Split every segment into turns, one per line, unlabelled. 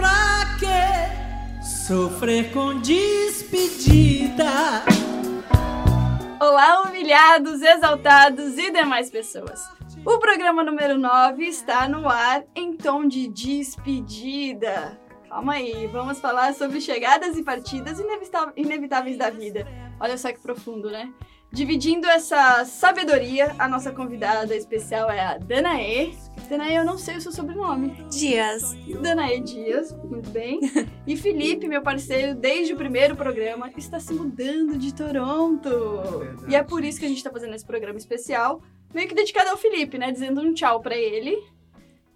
Pra que sofrer com despedida?
Olá, humilhados, exaltados e demais pessoas. O programa número 9 está no ar em tom de despedida. Calma aí, vamos falar sobre chegadas e partidas inevitáveis da vida. Olha só que profundo, né? Dividindo essa sabedoria, a nossa convidada especial é a Danae. Danae, eu não sei o seu sobrenome.
Dias.
Danae Dias, muito bem. E Felipe, meu parceiro, desde o primeiro programa, está se mudando de Toronto. Verdade. E é por isso que a gente está fazendo esse programa especial, meio que dedicado ao Felipe, né? Dizendo um tchau para ele.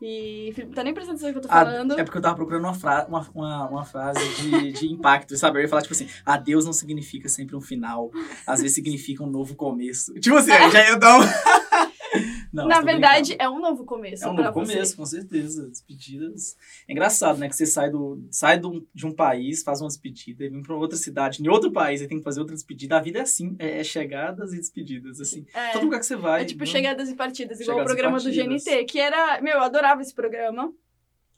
E Felipe tá nem prestando atenção no que eu tô falando.
é porque eu tava procurando uma, fra uma, uma, uma, frase de, de impacto, sabe? Eu ia falar, tipo assim, adeus não significa sempre um final. Às vezes significa um novo começo. Tipo assim, já ia dar um...
Não, Na verdade, brincando. é um novo começo.
É um novo começo,
você.
com certeza. Despedidas. É engraçado, né? Que você sai, do, sai do, de um país, faz uma despedida, e vem pra outra cidade, em outro país, e tem que fazer outra despedida. A vida é assim, é, é chegadas e despedidas, assim. É, Todo lugar que você vai.
É tipo não... chegadas e partidas, igual chegadas o programa do GNT, que era. Meu, eu adorava esse programa.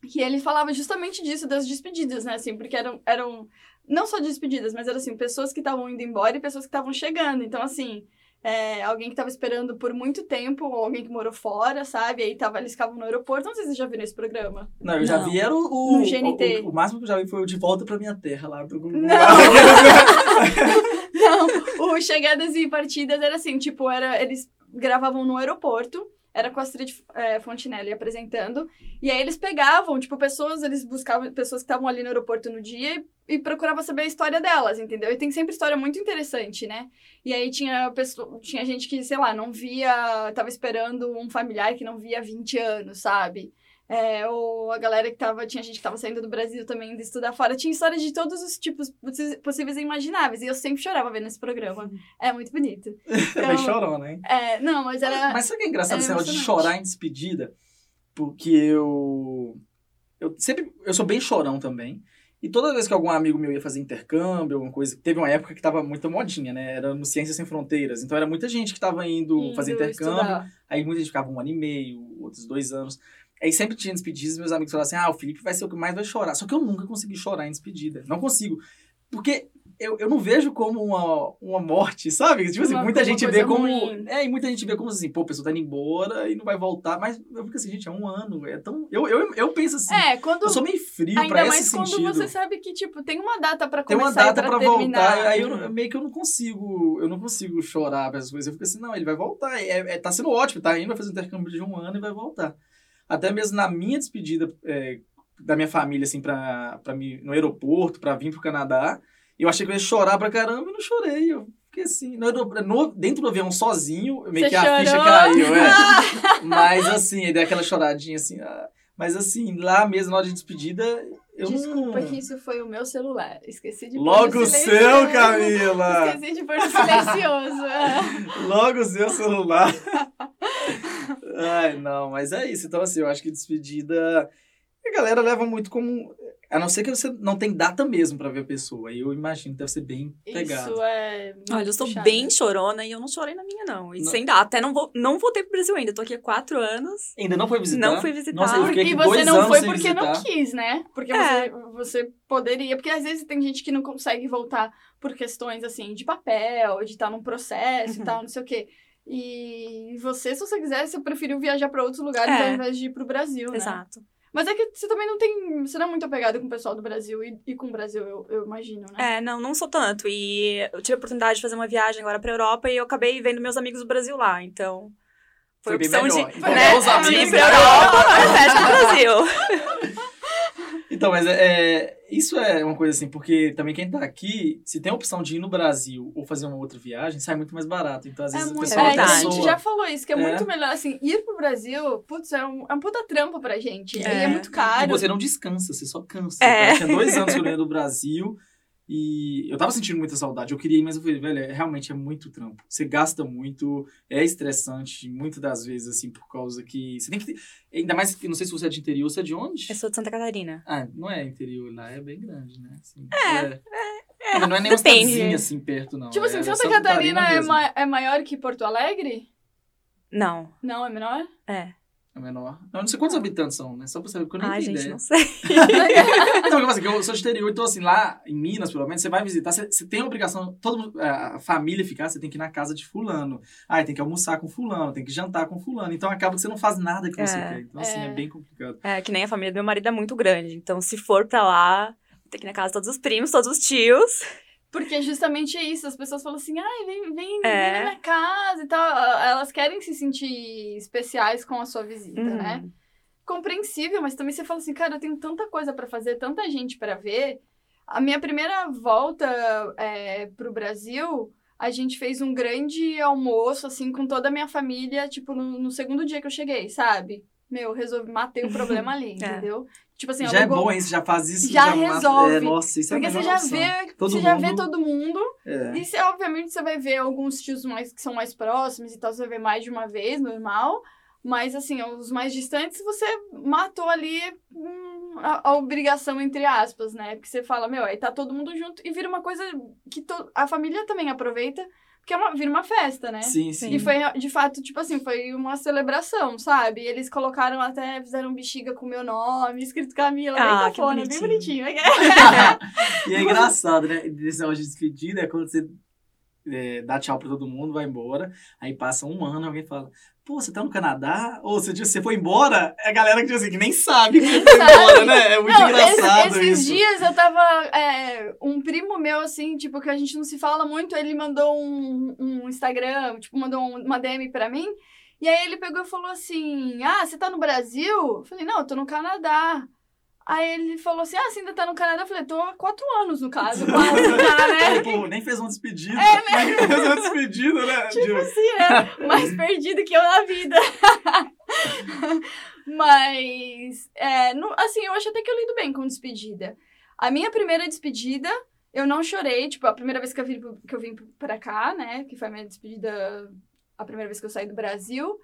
Que ele falava justamente disso, das despedidas, né? Assim, porque eram. eram não só despedidas, mas eram assim, pessoas que estavam indo embora e pessoas que estavam chegando. Então, assim é, alguém que tava esperando por muito tempo, ou alguém que morou fora, sabe? Aí tava, eles ficavam no aeroporto. Não sei se vocês já viram esse programa.
Não, eu já vi, era o, o,
no GNT.
O, o, o, máximo que eu já vi foi o De Volta pra Minha Terra, lá do Google.
Não, não o Chegadas e Partidas era assim, tipo, era, eles gravavam no aeroporto era com a Astrid é, Fontinelli apresentando. E aí eles pegavam, tipo, pessoas, eles buscavam pessoas que estavam ali no aeroporto no dia e, e procuravam saber a história delas, entendeu? E tem sempre história muito interessante, né? E aí tinha, pessoa, tinha gente que, sei lá, não via, tava esperando um familiar que não via há 20 anos, sabe? É, ou a galera que tava. Tinha gente que tava saindo do Brasil também de estudar fora. Tinha história de todos os tipos possíveis e imagináveis. E eu sempre chorava vendo esse programa. É muito bonito.
Então, Também chorou, né?
É, não, mas era.
Mas sabe o que é engraçado esse de chorar em despedida? Porque eu. Eu sempre. Eu sou bem chorão também. E toda vez que algum amigo meu ia fazer intercâmbio, alguma coisa, teve uma época que tava muito modinha, né? Era no Ciências Sem Fronteiras. Então era muita gente que tava indo, indo fazer intercâmbio. Estudar. Aí muita gente ficava um ano e meio, outros dois anos. Aí sempre tinha despedidas, meus amigos falavam assim: ah, o Felipe vai ser o que mais vai chorar. Só que eu nunca consegui chorar em despedida. Não consigo. Porque eu, eu não vejo como uma, uma morte, sabe? Tipo assim, uma, muita gente vê como. Ruim. É, e muita gente vê como assim, pô, a pessoa tá indo embora e não vai voltar. Mas eu fico assim, gente, é um ano. É tão. Eu, eu, eu penso assim.
É, quando.
Eu sou meio frio ainda pra esse
mais
sentido.
quando você sabe que, tipo, tem uma data pra começar. Tem uma data pra, pra voltar.
Aí eu, meio que eu não consigo. Eu não consigo chorar pra essas coisas. Eu fico assim, não, ele vai voltar. É, é, tá sendo ótimo, tá indo, vai fazer um intercâmbio de um ano e vai voltar. Até mesmo na minha despedida é, da minha família, assim, pra, pra mim, no aeroporto, pra vir pro Canadá, eu achei que eu ia chorar pra caramba e não chorei. Eu fiquei assim, no, no, dentro do avião sozinho, meio Você que chorou? a ficha caiu, é. Mas assim, dei aquela choradinha assim. Ah, mas assim, lá mesmo, na hora de despedida, eu
Desculpa não... que isso foi o meu celular. Esqueci de pôr
Logo o seu, Camila!
Esqueci de pôr silencioso.
Logo o seu celular. Ai, não, mas é isso. Então, assim, eu acho que despedida. A galera leva muito como. A não ser que você não tem data mesmo para ver a pessoa. Aí eu imagino que deve ser bem pegado.
Isso é.
Olha, eu sou bem chorona e eu não chorei na minha, não. E não. sem data. Até não, vou, não voltei pro Brasil ainda. Tô aqui há quatro anos.
Ainda não foi visitar?
Não fui visitar.
Nossa, eu
e você não foi porque visitar. não quis, né? Porque é. você, você poderia. Porque às vezes tem gente que não consegue voltar por questões assim de papel, de estar num processo uhum. e tal, não sei o quê. E você, se você quiser, você preferiu viajar para outros lugares é. ao invés de ir pro Brasil, né?
Exato.
Mas é que você também não tem. Você não é muito apegado com o pessoal do Brasil e, e com o Brasil, eu, eu, imagino, né?
É, não, não sou tanto. E eu tive a oportunidade de fazer uma viagem agora pra Europa e eu acabei vendo meus amigos do Brasil lá. Então.
Foi, foi opção
de,
né,
de ir pra Europa invés do Brasil.
Então, mas é, é- isso é uma coisa assim, porque também quem tá aqui, se tem a opção de ir no Brasil ou fazer uma outra viagem, sai muito mais barato. Então, às
É
vezes, o
muito,
pessoal
é,
verdade.
a gente já falou isso, que é,
É.
muito melhor, assim, ir pro Brasil, putz, é um, é um puta trampo pra gente.
É.
E é muito
E
caro.
você não descansa, você só cansa.
É.
Eu tinha dois anos que eu do Brasil e eu tava sentindo muita saudade. Eu queria ir, mas eu falei, velho, é- realmente é muito trampo. Você gasta muito, é estressante, muitas das vezes, assim, por causa que. Você tem que ter. Ainda mais que não sei se você é de interior, você é de onde?
Eu sou de Santa Catarina.
Ah, não é interior lá, é bem grande, né? Assim, é.
é,
Não é nem uma assim perto, não.
Tipo assim,
é
Santa Catarina é,
mesmo.
ma- é maior que Porto Alegre?
Não,
Não, é menor?
é.
É menor. Eu não sei quantos habitantes são, né? Só pra saber, porque eu nem
Ai,
tenho
gente,
ideia.
não sei.
Então, eu, assim, eu sou de interior, então assim, lá em Minas, pelo menos, você vai visitar, você, você tem a obrigação, mundo, é, a família ficar, você tem que ir na casa de fulano. Ah, tem que almoçar com fulano, tem que jantar com fulano. Então acaba que você não faz nada que você
É.
quer. Então, assim, é.
É.
bem complicado.
É, que nem a família do meu marido é muito grande. Então, se for pra lá, tem que ir na casa de todos os primos, todos os tios.
Porque justamente é isso, as pessoas falam assim, ai, vem, vem,
É.
vem na minha casa e tal. Elas querem se sentir especiais com a sua visita,
Uhum.
né? Compreensível, mas também você fala assim, cara, eu tenho tanta coisa pra fazer, tanta gente pra ver. A minha primeira volta é, pro Brasil, a gente fez um grande almoço, assim, com toda a minha família, tipo, no, no segundo dia que eu cheguei, sabe? Meu, resolvi, matei o problema ali, entendeu? Tipo assim,
já é
alugou-
bom, hein? Você já faz isso.
Já
mata-
resolve.
É, nossa, isso é
Porque você
melhor
já
opção.
vê,
Todo
você já vê
mundo-
todo mundo.
É.
E você, obviamente você vai ver alguns tios mais que são mais próximos e tal, você vai ver mais de uma vez, normal. Mas assim, os mais distantes você matou ali hum, a, a obrigação, entre aspas, né? Porque você fala, meu, aí tá todo mundo junto e vira uma coisa que to- a família também aproveita, porque é uma, vira uma festa, né?
Sim, sim.
E foi, de fato, tipo assim, foi uma celebração, sabe? E eles colocaram até, fizeram bexiga com o meu nome, escrito Camila,
Ah,
bem
que
cafona, bem
bonitinho.
e é engraçado, né? Desse negócio de despedida é quando você é, dá tchau pra todo mundo, vai embora, aí passa um ano alguém fala, pô, você tá no Canadá? Ou você, você foi embora? É a galera que diz assim, que nem sabe que foi embora, né? É muito
Não,
engraçado
esse- esses
isso.
dias eu tava. é, um primo meu, assim, tipo, que a gente não se fala muito, ele mandou um, um Instagram, tipo, mandou um- uma DM pra mim. E aí ele pegou e falou assim: Ah, você tá no Brasil? Eu falei, não, eu tô no Canadá. Aí ele falou assim: Ah, você ainda tá no Canadá? Eu falei, tô há quatro anos, no caso, quase já, né?
Pô, nem fez uma despedida.
É,
Nem fez uma despedida, né?
Tipo
Tipo,
assim, né? Mais perdido que eu na vida. Mas, é, assim, eu acho até que eu lido bem com despedida. A minha primeira despedida, eu não chorei. Tipo, a primeira vez que eu vim, que eu vim pra cá, né? Que foi a minha despedida, a primeira vez que eu saí do Brasil.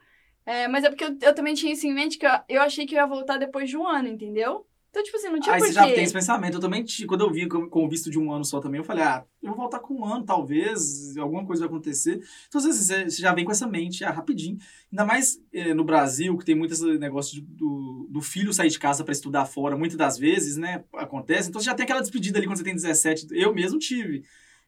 É, mas é porque eu, eu também tinha isso em mente que eu, eu achei que eu ia voltar depois de um ano, entendeu? Então, tipo assim, não tinha
Aí você já tem esse pensamento. Eu também, quando eu vi com, o visto de um ano só também, eu falei, ah, eu vou voltar com um ano, talvez, alguma coisa vai acontecer. Então, às vezes, você, você já vem com essa mente, ah, rapidinho. Ainda mais eh, no Brasil, que tem muito esse negócio de- do, do filho sair de casa para estudar fora, muitas das vezes, né, acontece. Então, você já tem aquela despedida ali quando você tem 17. Eu mesmo tive.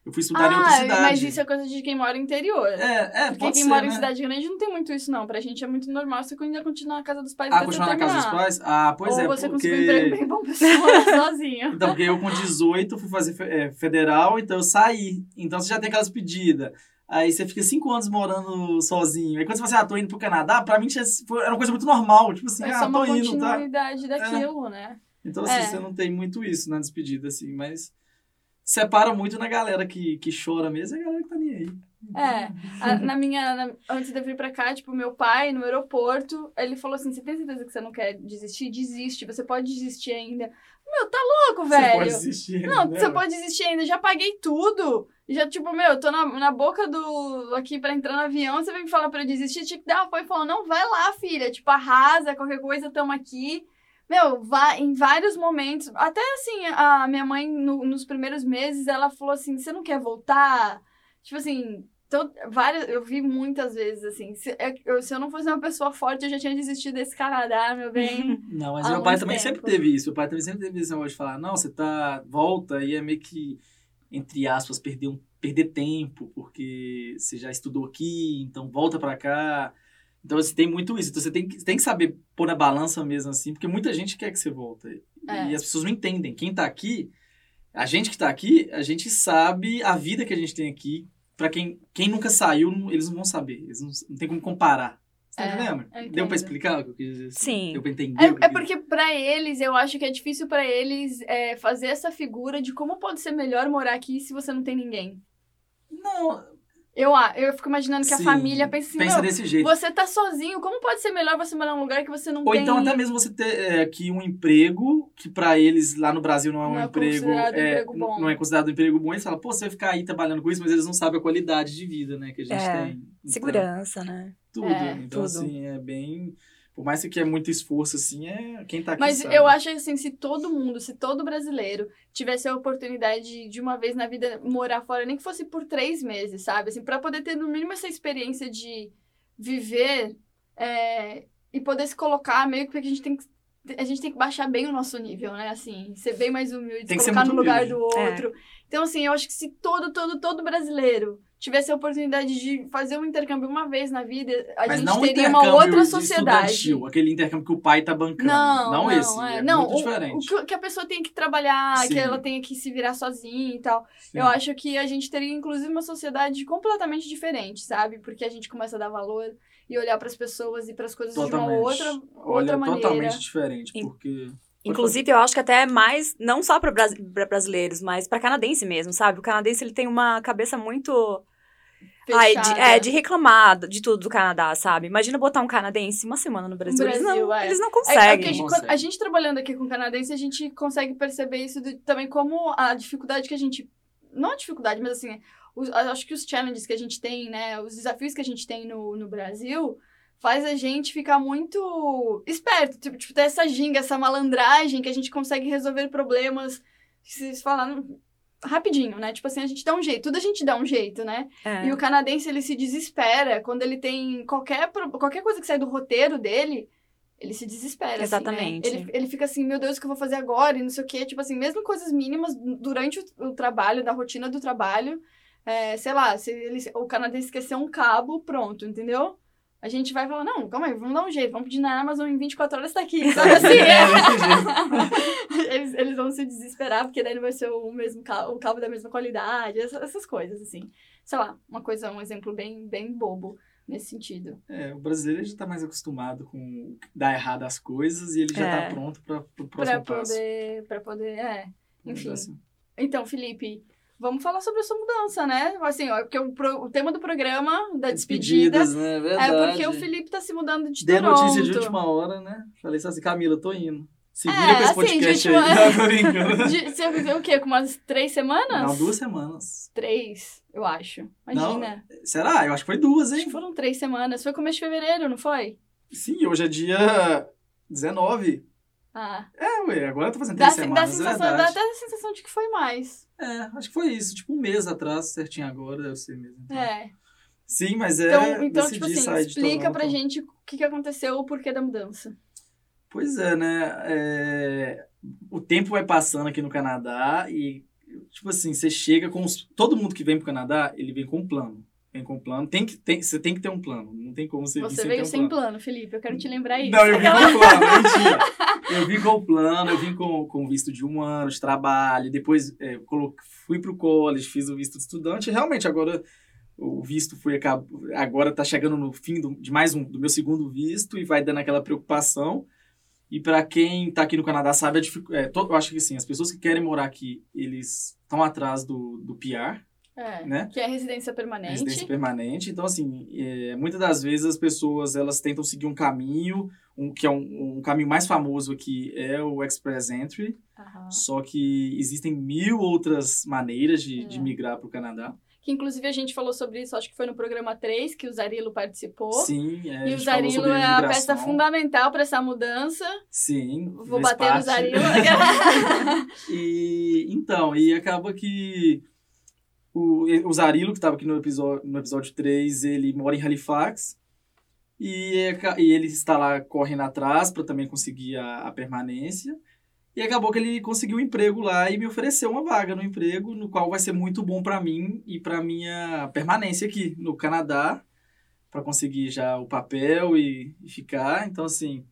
Eu fui estudar em outra
Ah,
cidade.
mas isso é coisa de quem mora no interior.
É, é,
Porque quem
ser,
mora em
né?
cidade grande não tem muito isso, não. Pra gente é muito normal você ainda continuar na casa dos pais
Ah, continuar na casa dos pais? Ah, pois
Ou
é,
você
porque...
conseguiu um emprego bem bom pra você morar sozinho.
Então, porque eu com 18 fui fazer é, federal, então eu saí. Então você já tem aquelas pedidas. Aí você fica cinco anos morando sozinho. Aí quando você fala assim, ah, tô indo pro Canadá, pra mim foi- era uma coisa muito normal. Tipo assim,
É
ah,
só uma
tô indo, tá?
continuidade daquilo, né?
Então assim,
É.
você não tem muito isso na despedida, assim, mas separa muito na galera que, que chora mesmo e a galera que tá nem aí.
É, a- na minha. na- antes de eu vir pra cá, tipo, meu pai, no aeroporto, ele falou assim: você tem certeza que você não quer desistir? Desiste, você pode desistir ainda. Meu, tá louco,
Você
velho.
pode desistir.
Não,
né?
você pode desistir ainda. Já paguei tudo. Já, tipo, meu, eu tô na, na boca do. aqui pra entrar no avião. Você vem me falar pra eu desistir. Tinha que dar apoio e falar: não, vai lá, filha. Tipo, arrasa, qualquer coisa, tamo aqui. Meu, vá, em vários momentos. Até assim, a minha mãe, no- nos primeiros meses, ela falou assim: você não quer voltar? Tipo assim. to- várias, eu vi muitas vezes assim. Se é- eu, se eu não fosse uma pessoa forte, eu já tinha desistido desse Canadá, meu bem.
Não, mas meu pai também
tempo.
sempre teve isso. Meu pai também sempre teve esse negócio de falar, não, você tá, volta, e é meio que, entre aspas, perder, um, perder tempo, porque você já estudou aqui, então volta pra cá. Então você tem muito isso. Então você tem, que- tem que saber pôr na balança mesmo assim, porque muita gente quer que você volta.
É.
E as pessoas não entendem. Quem tá aqui, a gente que tá aqui, a gente sabe a vida que a gente tem aqui. Pra quem, quem nunca saiu, eles não vão saber. Eles não, não tem como comparar. Você tá
É, eu
Deu pra explicar o que eu quis dizer?
Sim.
Deu pra entender?
É, é porque pra eles, eu acho que é difícil pra eles é, fazer essa figura de como pode ser melhor morar aqui se você não tem ninguém.
Não,
Eu, a- eu fico imaginando que a
sim,
família pensa assim,
pensa
"Meu,
desse jeito.
você tá sozinho, como pode ser melhor você morar num lugar que você não
Ou
tem...
então até mesmo você ter é, aqui um emprego que pra eles lá no Brasil não é um
Não é
emprego,
considerado
é,
emprego bom.
não é considerado um emprego bom. Eles falam, pô, você vai ficar aí trabalhando com isso, mas eles não sabem a qualidade de vida, né, que a gente
É,
tem. Então,
Segurança, né?
tudo.
É,
então
tudo.
assim, é bem por mais que é muito esforço assim, é quem tá aqui
Mas
sabe.
eu acho assim, se todo mundo, se todo brasileiro tivesse a oportunidade de, de uma vez na vida morar fora, nem que fosse por três meses, sabe? Assim, pra poder ter no mínimo essa experiência de viver é, e poder se colocar meio que porque a gente tem que a gente tem que baixar bem o nosso nível, né? Assim, ser bem mais humilde,
Tem que
se
ser
colocar no lugar
humilde.
do
É.
outro. Então, assim, eu acho que se todo, todo, todo brasileiro tivesse a oportunidade de fazer um intercâmbio uma vez na vida, a
Mas
gente
não
teria uma outra
de
sociedade.
aquele intercâmbio que o pai tá bancando.
Não, não,
esse,
é,
é,
não,
muito
o-
diferente.
O que, a pessoa tem que trabalhar,
Sim.
que ela tenha que se virar sozinha e tal.
Sim.
Eu acho que a gente teria, inclusive, uma sociedade completamente diferente, sabe? Porque a gente começa a dar valor e olhar para as pessoas e para as coisas de uma
Totalmente.
outra,
Olha,
outra maneira.
totalmente diferente, porque
Inclusive, eu acho que até mais, não só para brasileiros, mas para canadense mesmo, sabe? O canadense ele tem uma cabeça muito. Ai, de, é, de reclamar de tudo do Canadá, sabe? Imagina botar um canadense uma semana no Brasil. eles,
Brasil,
não,
é.
eles não
É, é que a,
conseguem.
gente,
Consegue.
a gente trabalhando aqui com canadense, a gente consegue perceber isso do- também como a dificuldade que a gente. Não a dificuldade, mas assim, os- acho que os challenges que a gente tem, né? Os desafios que a gente tem no, no Brasil faz a gente ficar muito esperto. Tipo, tipo, ter essa ginga, essa malandragem que a gente consegue resolver problemas. Se falar rapidinho, né? Tipo assim, a gente dá um jeito, tudo a gente dá um jeito, né?
É.
E o canadense, ele se desespera quando ele tem qualquer, qualquer coisa que sai do roteiro dele, ele se desespera.
Exatamente.
Assim, né? ele, ele fica assim, meu Deus, o que eu vou fazer agora? E não sei o quê. Tipo assim, mesmo coisas mínimas durante o, o trabalho, da rotina do trabalho. é, sei lá, se ele, o canadense esquecer um cabo, pronto, entendeu? A gente vai falar, não, calma aí, vamos dar um jeito, vamos pedir na Amazon em 24 horas tá aqui. Sabe assim?
É, desse jeito.
eles, eles vão se desesperar, porque daí não vai ser o mesmo cabo, o cabo da mesma qualidade, essas, essas coisas, assim. Sei lá, uma coisa, um exemplo bem, bem bobo nesse sentido.
É, o brasileiro já tá mais acostumado com dar errado as coisas e ele já
É.
tá pronto para o
Pra
próximo passo.
poder, pra poder, é. Enfim.
assim.
Então, Felipe, vamos falar sobre a sua mudança, né? Assim, ó, porque o, pro- o tema do programa, da despedida,
Despedidas, né? Verdade.
é porque o Felipe tá se mudando de
Dei
Toronto.
notícia de última hora, né? Falei assim, Camila, tô indo. Se
É,
com esse
assim,
podcast
de
aí. Não.
De, você o quê? Com umas três semanas?
Não, duas semanas.
Três, eu acho. Imagina.
Será? Eu acho que foi duas,
Acho
hein?
que foram três semanas. Foi começo de fevereiro, não foi?
Sim, hoje é dia 19.
Ah.
É, ué, agora eu tô fazendo
Dá,
três
dá,
semanas, é
sensação, dá
verdade.
até a sensação de que foi mais.
É, acho que foi isso. Tipo, um mês atrás, certinho agora, deve ser mesmo. então.
É.
Sim, mas é.
Então, então tipo assim, explica pra gente o que, que aconteceu, o porquê da mudança.
Pois é, né? É, O tempo vai passando aqui no Canadá e, tipo assim, você chega com os... Todo mundo que vem pro Canadá, ele vem com um plano. Vem com plano. Tem que, tem... Você tem que ter um plano. Não tem como você,
Você veio
um
sem
plano.
plano, Felipe. Eu quero te lembrar isso.
Não, eu vim com plano, mentira. Eu vim com o plano, eu vim com, com visto de um ano de trabalho, depois é, fui pro college, fiz o visto de estudante. Realmente, agora o visto foi agora tá chegando no fim do- de mais um do meu segundo visto e vai dando aquela preocupação. E para quem tá aqui no Canadá sabe a dificuldade. eu acho que assim, as pessoas que querem morar aqui, eles estão atrás do, do PR,
É,
né?
Que é residência permanente.
residência permanente. Então, assim, é, muitas das vezes as pessoas elas tentam seguir um caminho, um, que é um, um caminho mais famoso aqui é o Express Entry,
Aham.
só que existem mil outras maneiras de,
É.
de migrar para o Canadá.
Que inclusive a gente falou sobre isso, acho que foi no programa 3, que o Zarilo participou.
Sim, é,
E o Zarilo é a peça fundamental para essa mudança.
Sim,
Vou bater no
parte.
Zarilo.
E então, e acaba que o, o Zarilo, que estava aqui no episódio, no episódio 3, ele mora em Halifax. E, é e ele está lá correndo atrás para também conseguir a, a permanência. E acabou que ele conseguiu um emprego lá e me ofereceu uma vaga no emprego, no qual vai ser muito bom para mim e para minha permanência aqui no Canadá, para conseguir já o papel e, e ficar. Então, assim,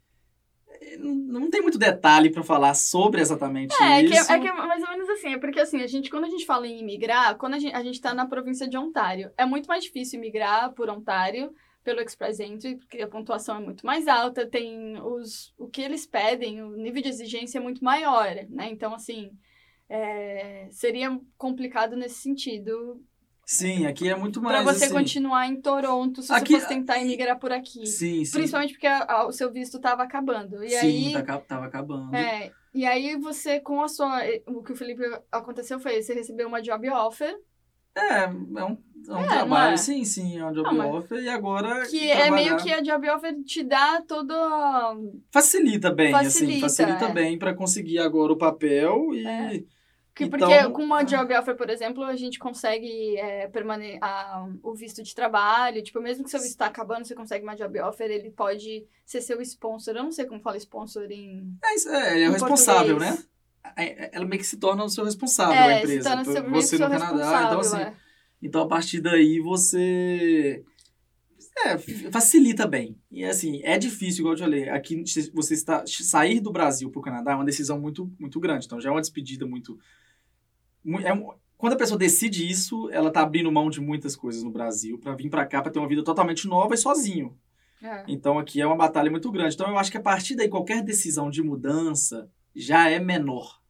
não, tem muito detalhe para falar sobre exatamente
É, é que,
isso.
é que é mais ou menos assim, é porque assim, a gente, quando a gente fala em imigrar, quando a gente, a gente tá na província de Ontário, é muito mais difícil imigrar por Ontário, pelo Express Entry, porque a pontuação é muito mais alta, tem os o que eles pedem, o nível de exigência é muito maior, né? Então, assim, é, seria complicado nesse sentido
Sim, aqui é muito mais.
para você
assim,
continuar em Toronto se
Aqui-
você fosse tentar emigrar por aqui.
Sim, sim.
Principalmente porque a- a- o seu visto estava acabando. E
sim,
aí,
tá tava acabando.
é, e aí você, com a sua. O que o Felipe aconteceu foi, você recebeu uma job offer,
É, é um, é um
não
trabalho,
é?
sim, sim, é um job
mas-
offer e agora.
que é meio
trabalhar-
que a job offer te dá todo.
Facilita bem, assim,
Facilita,
facilita
é.
bem pra conseguir agora o papel e.
É. Que,
Então-
porque com uma job offer, por exemplo, a gente consegue é, permane a, o visto de trabalho. Tipo, mesmo que seu visto está acabando, você consegue uma job offer, ele pode ser seu sponsor. Eu não sei como fala sponsor em.
É, isso, é, ele é o responsável, né?
português.
É, Ela meio que se torna o seu responsável,
é,
a empresa.
se torna seu,
você
seu
no Canadá. Então, assim,
é.
Então, a partir daí, você. É, facilita bem. E assim, é difícil, igual eu te falei. Aqui, você está, sair do Brasil para o Canadá é uma decisão muito, muito grande. Então, já é uma despedida muito. mu- é um- quando a pessoa decide isso, ela tá abrindo mão de muitas coisas no Brasil para vir para cá para ter uma vida totalmente nova e sozinho.
É.
Então, aqui é uma batalha muito grande. Então, eu acho que a partir daí, qualquer decisão de mudança já é menor.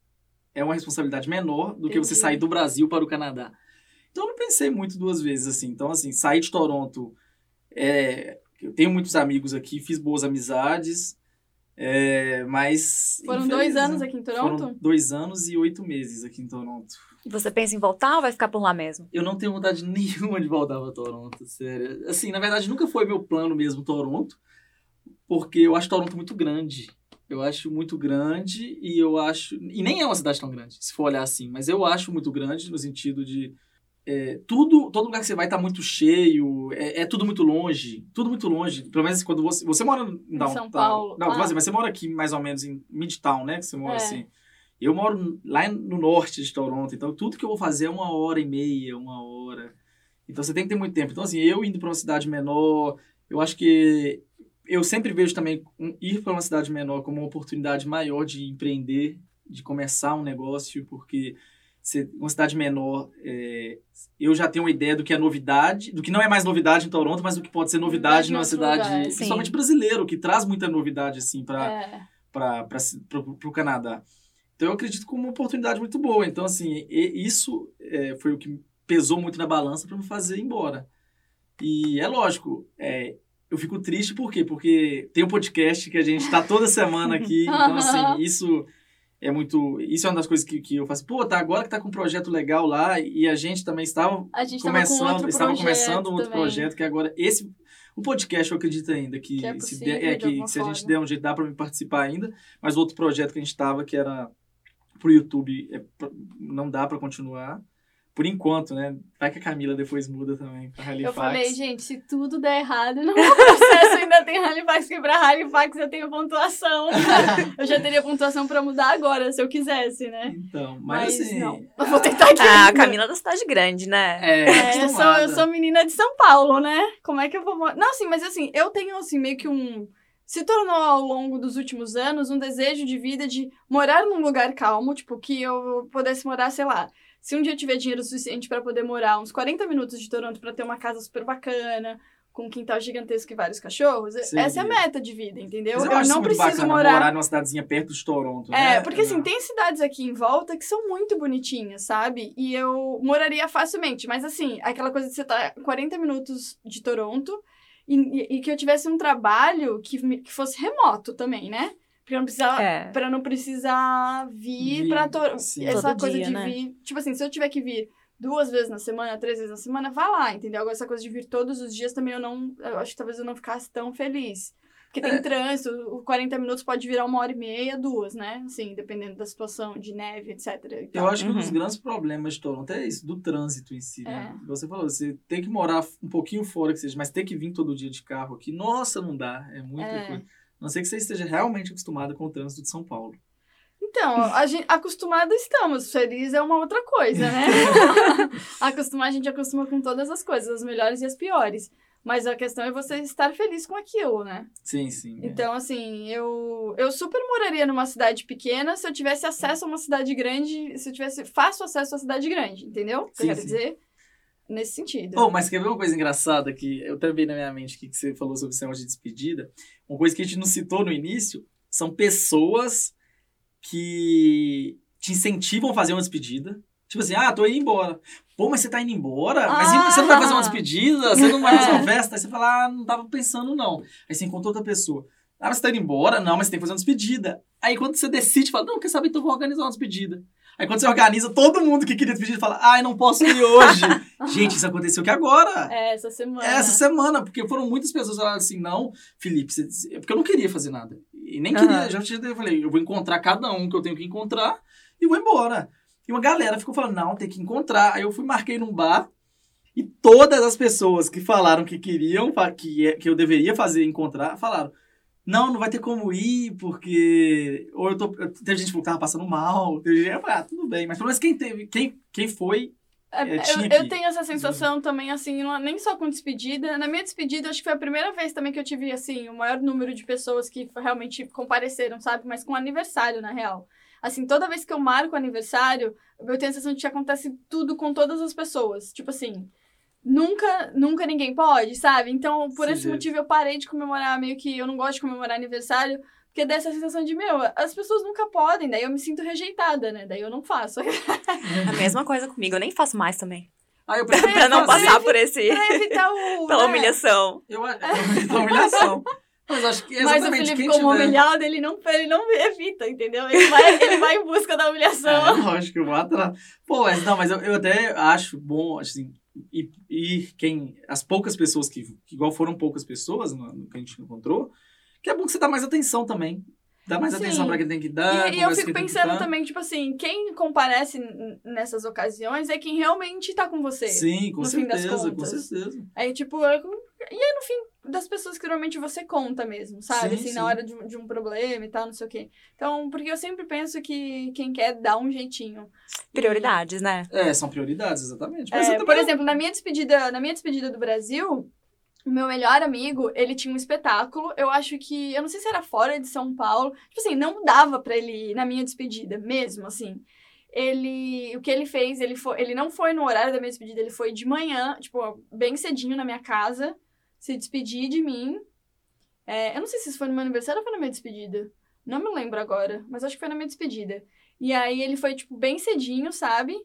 É uma responsabilidade menor do que você
Entendi.
sair do Brasil para o Canadá. Então, eu não pensei muito duas vezes, assim. Então, assim, sair de Toronto... É, eu tenho muitos amigos aqui, fiz boas amizades, é, mas...
Foram dois anos aqui em Toronto?
Foram dois anos e oito meses aqui em Toronto.
E você pensa em voltar ou vai ficar por lá mesmo?
Eu não tenho vontade nenhuma de voltar para Toronto, sério. Assim, na verdade, nunca foi meu plano mesmo Toronto, porque eu acho Toronto muito grande. Eu acho muito grande e eu acho. E nem é uma cidade tão grande, se for olhar assim, mas eu acho muito grande no sentido de. É, tudo, todo lugar que você vai tá muito cheio, é, é tudo muito longe, tudo muito longe. Pelo menos quando você. Você mora em downtown.
São Paulo.
Não,
Ah.
mas você mora aqui mais ou menos em Midtown, né? Que você mora
É.
assim. Eu moro lá no norte de Toronto, então tudo que eu vou fazer é uma hora e meia, uma hora. Então você tem que ter muito tempo. Então, assim, eu indo para uma cidade menor, eu acho que eu sempre vejo também um- ir para uma cidade menor como uma oportunidade maior de empreender, de começar um negócio, porque uma cidade menor, é, eu já tenho uma ideia do que é novidade, do que não é mais novidade em Toronto, mas do que pode ser novidade numa cidade,
lugar,
principalmente brasileiro, que traz muita novidade assim para
É.
para o Canadá. Então eu acredito como uma oportunidade muito boa. Então, assim, e- isso é, foi o que pesou muito na balança para me fazer ir embora. E é lógico, é, eu fico triste por quê? Porque tem um podcast que a gente está toda semana aqui. Então, assim, isso é muito. Isso é uma das coisas que, que eu faço. Pô, tá agora que tá com um projeto legal lá e a gente também estava
gente
começando,
com
estava começando um outro
também.
projeto que agora esse o podcast eu acredito ainda que,
Que é
se,
possível,
der, é, que se a gente der um jeito dá para me participar ainda, mas outro projeto que a gente estava que era pro YouTube é, não dá para continuar por enquanto, né? Vai que a Camila depois muda também para Halifax.
Eu falei, gente, se tudo der errado, no meu processo ainda tem Halifax, que pra Halifax eu tenho pontuação. eu já teria pontuação pra mudar agora, se eu quisesse, né?
Então, mas,
Mas,
assim,
não. Eu vou tentar aqui.
Ah, a. Camila da cidade grande, né?
é,
É, eu, sou, eu sou menina de São Paulo, né? Como é que eu vou morar? Não, assim, mas assim, eu tenho, assim, meio que um... Se tornou ao longo dos últimos anos um desejo de vida de morar num lugar calmo, tipo, que eu pudesse morar, sei lá... Se um dia eu tiver dinheiro suficiente pra poder morar uns 40 minutos de Toronto pra ter uma casa super bacana, com um quintal gigantesco e vários cachorros,
Sim.
essa é a meta de vida, entendeu?
Mas eu,
eu não preciso morar...
morar numa cidadezinha perto de Toronto,
É,
né?
porque assim, tem cidades aqui em volta que são muito bonitinhas, sabe? E eu moraria facilmente. Mas assim, aquela coisa de você estar 40 minutos de Toronto e, e- que eu tivesse um trabalho que, que fosse remoto também, né? Porque eu não precisava.
É.
Pra não precisar vir
Vir,
pra Toronto.
sim.
Essa
Todo
coisa
dia,
de
né?
vir. Tipo assim, se eu tiver que vir duas vezes na semana, três vezes na semana, vá lá, entendeu? Agora, essa coisa de vir todos os dias também eu não. Eu acho que talvez eu não ficasse tão feliz. Porque tem
É.
trânsito, o 40 minutos pode virar uma hora e meia, duas, né? Assim, dependendo da situação de neve, etc.
Eu acho que um dos
Uhum.
grandes problemas de Toronto é isso, do trânsito em si, né?
É.
Você falou, você tem que morar um pouquinho fora que seja, mas ter que vir todo dia de carro aqui, nossa, não dá, é muita
É.
coisa. A não ser que você esteja realmente acostumado com o trânsito de São Paulo.
Então, a gente, acostumado estamos. Feliz é uma outra coisa, né? Acostumar, a gente acostuma com todas as coisas, as melhores e as piores. Mas a questão é você estar feliz com aquilo, né?
Sim, sim. é.
Então, assim, eu, eu super moraria numa cidade pequena se eu tivesse acesso a uma cidade grande, se eu tivesse fácil acesso à cidade grande, entendeu? O que
Sim,
eu quero
sim.
dizer? Nesse sentido.
Oh, mas quer ver uma coisa engraçada que eu também na minha mente que você falou sobre negócio de despedida? Uma coisa que a gente não citou no início são pessoas que te incentivam a fazer uma despedida. Tipo assim, ah, tô indo embora. Pô, mas você tá indo embora? Mas
Ah.
você não vai fazer uma despedida? Você não vai fazer uma festa? Aí você fala, ah, não tava pensando não. Aí você encontra outra pessoa. Ah, mas você tá indo embora? Não, mas você tem que fazer uma despedida. Aí quando você decide, fala, não, quer saber, então eu vou organizar uma despedida. Aí quando você organiza, todo mundo que queria despedir fala, ai, não posso ir hoje. Gente, isso aconteceu que agora.
É, essa semana.
Essa semana, porque foram muitas pessoas que falaram assim, não, Felipe, você... porque eu não queria fazer nada. E nem queria, já eu falei, eu vou encontrar cada um que eu tenho que encontrar e vou embora. E uma galera ficou falando, não, tem que encontrar. Aí eu fui, marquei num bar e todas as pessoas que falaram que queriam, que, é- que eu deveria fazer encontrar, falaram, não, não vai ter como ir, porque. Ou eu tô. Teve gente que tava passando mal. Teve gente. Eu falei, ah, tudo bem. Mas pelo menos quem teve. Quem, quem foi.
É,
É,
eu, eu tenho essa sensação também, assim, não- nem só com despedida. Na minha despedida, acho que foi a primeira vez também que eu tive, assim, o maior número de pessoas que realmente compareceram, sabe? Mas com aniversário, na real. Assim, toda vez que eu marco aniversário, eu tenho a sensação de que acontece tudo com todas as pessoas. Tipo assim, nunca, nunca ninguém pode, sabe? Então, por
Sim,
esse
gente.
motivo, eu parei de comemorar, meio que eu não gosto de comemorar aniversário, porque dessa sensação de, meu, as pessoas nunca podem, daí eu me sinto rejeitada, né? Daí eu não faço.
A mesma coisa comigo, eu nem faço mais também.
Aí eu prefiro
pra não
fazer-
passar por esse.
pra evitar o.
pela
né?
humilhação.
Eu acho a humilhação. Mas acho que
Mas o
exatamente
Felipe,
quem
como
tiver...
humilhado, ele não, ele não evita, entendeu? Ele vai, ele vai em busca da
É,
humilhação.
lógico, eu vou atrás. Pô, mas não, mas eu, eu até acho bom, assim, e, e quem. As poucas pessoas que, que igual foram poucas pessoas no, no que a gente encontrou, que é bom que você dá mais atenção também. Dá mais
Sim.
atenção pra quem tem que dar.
E, e eu fico pensando também, tipo assim, quem comparece nessas ocasiões é quem realmente tá com você.
Sim, com certeza, com certeza.
Aí, tipo, com- e é no fim das pessoas que normalmente você conta mesmo, sabe?
Sim,
assim,
sim.
na hora de, um- de um problema e tal, não sei o quê. Então, porque eu sempre penso que quem quer dá um jeitinho.
Prioridades, né?
É, são prioridades, exatamente. Mas
É, por exemplo, na minha despedida, na minha despedida do Brasil, o meu melhor amigo, ele tinha um espetáculo. Eu acho que, eu não sei se era fora de São Paulo. Tipo assim, não dava pra ele ir na minha despedida, mesmo assim. Ele, o que ele fez, ele foi, ele não foi no horário da minha despedida, ele foi de manhã, tipo, bem cedinho na minha casa, se despedir de mim. É, eu não sei se isso foi no meu aniversário ou foi na minha despedida. Não me lembro agora, mas acho que foi na minha despedida. E aí ele foi, tipo, bem cedinho, sabe?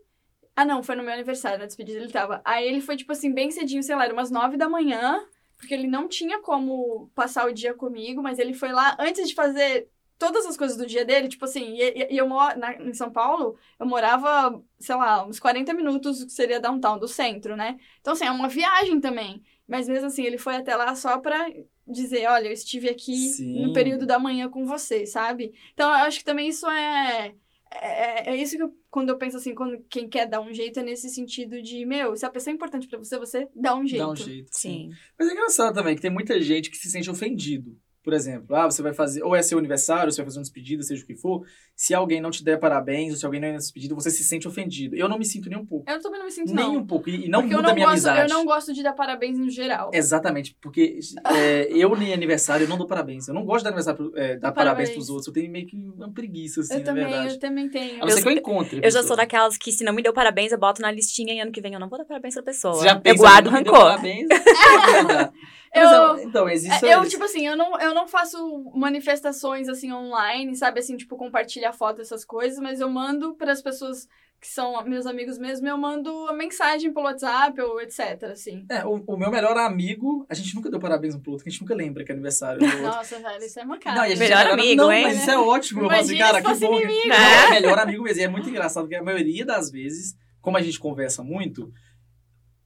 Ah, não, foi no meu aniversário, na despedida ele tava. Aí ele foi, tipo assim, bem cedinho, sei lá, era umas nove da manhã, porque ele não tinha como passar o dia comigo, mas ele foi lá antes de fazer todas as coisas do dia dele, tipo assim, e, e- eu moro na- em São Paulo, eu morava, sei lá, uns 40 minutos, que seria downtown, do centro, né? Então, assim, é uma viagem também. Mas mesmo assim, ele foi até lá só pra dizer, olha, eu estive aqui
Sim.
no período da manhã com você, sabe? Então, eu acho que também isso é... É, é isso que eu, quando eu penso assim, quando quem quer dar um jeito é nesse sentido de, meu, se a pessoa é importante pra você, você dá um jeito.
Dá um jeito.
Sim.
Mas é engraçado também que tem muita gente que se sente ofendido. Por exemplo, ah, você vai fazer, ou é seu aniversário, você vai fazer uma despedida, seja o que for. Se alguém não te der parabéns, ou se alguém não é despedida, você se sente ofendido. Eu não me sinto nem um pouco.
Eu também não me sinto,
Nem
não.
um pouco. E, e não
Porque eu
muda
não,
a minha
gosto,
amizade.
eu não gosto de dar parabéns no geral.
Exatamente, porque é, eu nem aniversário eu não dou parabéns. Eu não gosto de dar aniversário, é, dar parabéns
Parabéns.
pros outros. Eu tenho meio que uma preguiça, assim,
eu
na
também,
verdade.
eu também tenho.
A não ser que eu encontre.
Eu já sou daquelas que, se não me deu parabéns, eu boto na listinha e ano que vem eu não vou dar parabéns pra pessoa.
Você já
eu guardo rancor.
Parabéns, eu é- então, existe
É, eu,
isso.
tipo assim, eu não, eu não faço manifestações, assim, online, sabe? Assim, tipo, compartilhar foto, essas coisas, mas eu mando para as pessoas que são meus amigos mesmo, eu mando a mensagem pelo WhatsApp ou etc, assim.
É, o, o meu melhor amigo, a gente nunca deu parabéns um pro outro, que a gente nunca lembra que é aniversário do outro.
Nossa, velho, isso é uma cara.
Não, e
Melhor
é
amigo,
não,
hein?
Mas isso é ótimo. Eu falo assim,
Imagina
cara,
se
que
fosse
bom. que-
inimigo.
Não,
É.
é melhor amigo mesmo. E é muito engraçado, porque a maioria das vezes, como a gente conversa muito,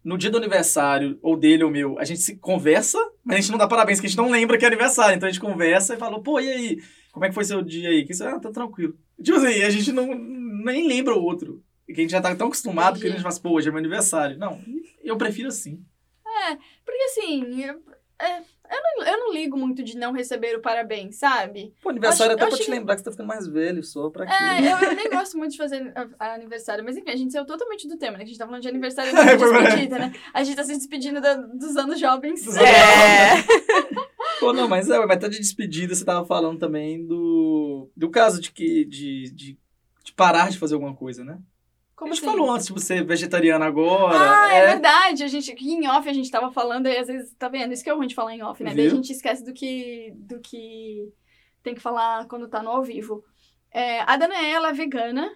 no dia do aniversário, ou dele ou meu, a gente se conversa, mas a gente não dá parabéns, porque a gente não lembra que é aniversário. Então a gente conversa e fala, pô, e aí? Como é que foi seu dia aí? Que ah, tá tranquilo. Tipo assim, a gente não nem lembra o outro. E que a gente já tá tão acostumado que a gente fala, assim, pô, hoje é meu aniversário. Não, eu prefiro assim.
Porque assim, eu, é, eu, não, eu não ligo muito de não receber o parabéns, sabe?
Pô, aniversário
Eu
até
acho-
pra te
achei-
lembrar que você tá ficando mais velho só, pra quê?
É, eu, eu nem gosto muito de fazer aniversário, mas enfim, a gente saiu totalmente do tema, né? Que a gente tá falando de aniversário e
É,
de
foi-
despedida, né? A gente tá se despedindo da- dos anos jovens.
Dos anos
É.
Pô, não, mas é, mas tá de despedida, você tava falando também do, do caso de que de, de, de parar de fazer alguma coisa, né?
Como
a gente
assim?
falou antes de você ser vegetariana agora.
Ah, é.
é.
verdade. A gente, em off a gente tava falando e às vezes, tá vendo? Isso que é ruim de falar em off, né? Daí a gente esquece do que, do que tem que falar quando tá no ao vivo. É, a Danaé, ela é vegana.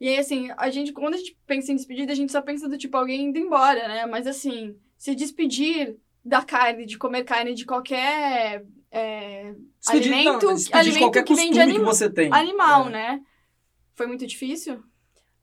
E aí, assim, a gente, quando a gente pensa em despedida, a gente só pensa do tipo alguém indo embora, né? Mas assim, se despedir da carne, de comer carne de qualquer é,
Despedir-
alimento,
não, despedir de
alimento
qualquer
que vem de
que você tem.
animal,
É.
né? Foi muito difícil?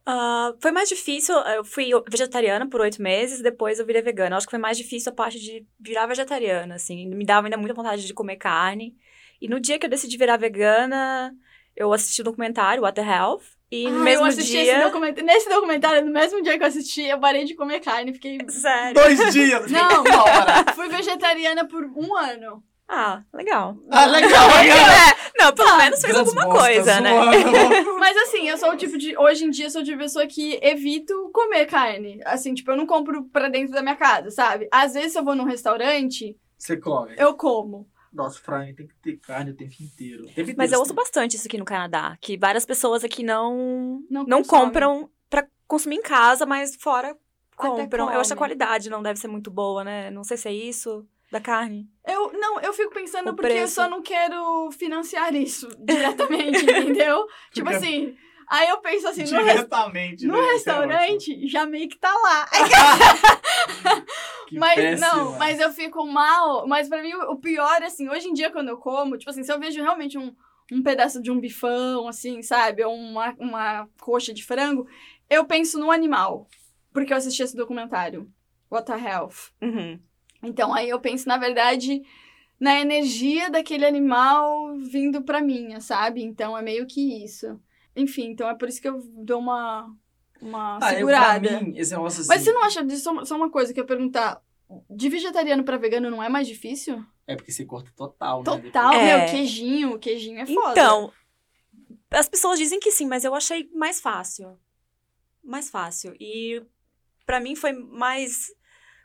Ah, foi mais difícil, eu fui vegetariana por oito meses, depois eu virei vegana. Eu acho que foi mais difícil a parte de virar vegetariana, assim. Me dava ainda muita vontade de comer carne. E no dia que eu decidi virar vegana, eu assisti o documentário What the Health. E no
Ah,
mesmo
eu assisti
dia...
esse documentário. Nesse documentário, no mesmo dia que eu assisti, eu parei de comer carne. Fiquei.
Sério.
Dois dias.
Não.
Uma hora.
Fui vegetariana por um ano.
Ah, legal.
Ah, legal.
É, não, pelo menos fez alguma coisa, né?
Mas assim, eu sou o tipo de. Hoje em dia, eu sou o tipo de pessoa que evito comer carne. Assim, tipo, eu não compro pra dentro da minha casa, sabe? Às vezes, se eu vou num restaurante,
Você come.
eu como.
Nossa, mim tem que ter carne o tempo inteiro. O tempo inteiro
Mas eu ouço bastante isso aqui no Canadá, que várias pessoas aqui não,
Não,
não compram pra consumir em casa, mas fora compram. Eu acho que a qualidade não deve ser muito boa, né? Não sei se é isso da carne.
Eu, não, eu fico pensando
O
porque eu
preço.
só não quero financiar isso diretamente, entendeu? Tipo
Porque-
assim. Aí eu penso assim, no, no
né? É
restaurante, já meio que tá lá.
Que
Mas
péssima.
não, mas eu fico mal. Mas pra mim o pior, assim, hoje em dia quando eu como, tipo assim, se eu vejo realmente um, um pedaço de um bifão, assim, sabe? Ou uma, uma coxa de frango, eu penso no animal. Porque eu assisti esse documentário, What the Health.
Uhum.
Então aí eu penso, na verdade, na energia daquele animal vindo pra minha, sabe? Então é meio que isso. Enfim, então é por isso que eu dou uma, uma
Ah, eu,
segurada.
pra mim, esse negócio assim...
Mas você não acha disso só uma- coisa que eu ia perguntar? De vegetariano pra vegano não é mais difícil?
É porque você corta total, né?
Total,
É.
meu, queijinho, queijinho é foda.
Então, as pessoas dizem que sim, mas eu achei mais fácil. Mais fácil. E pra mim foi mais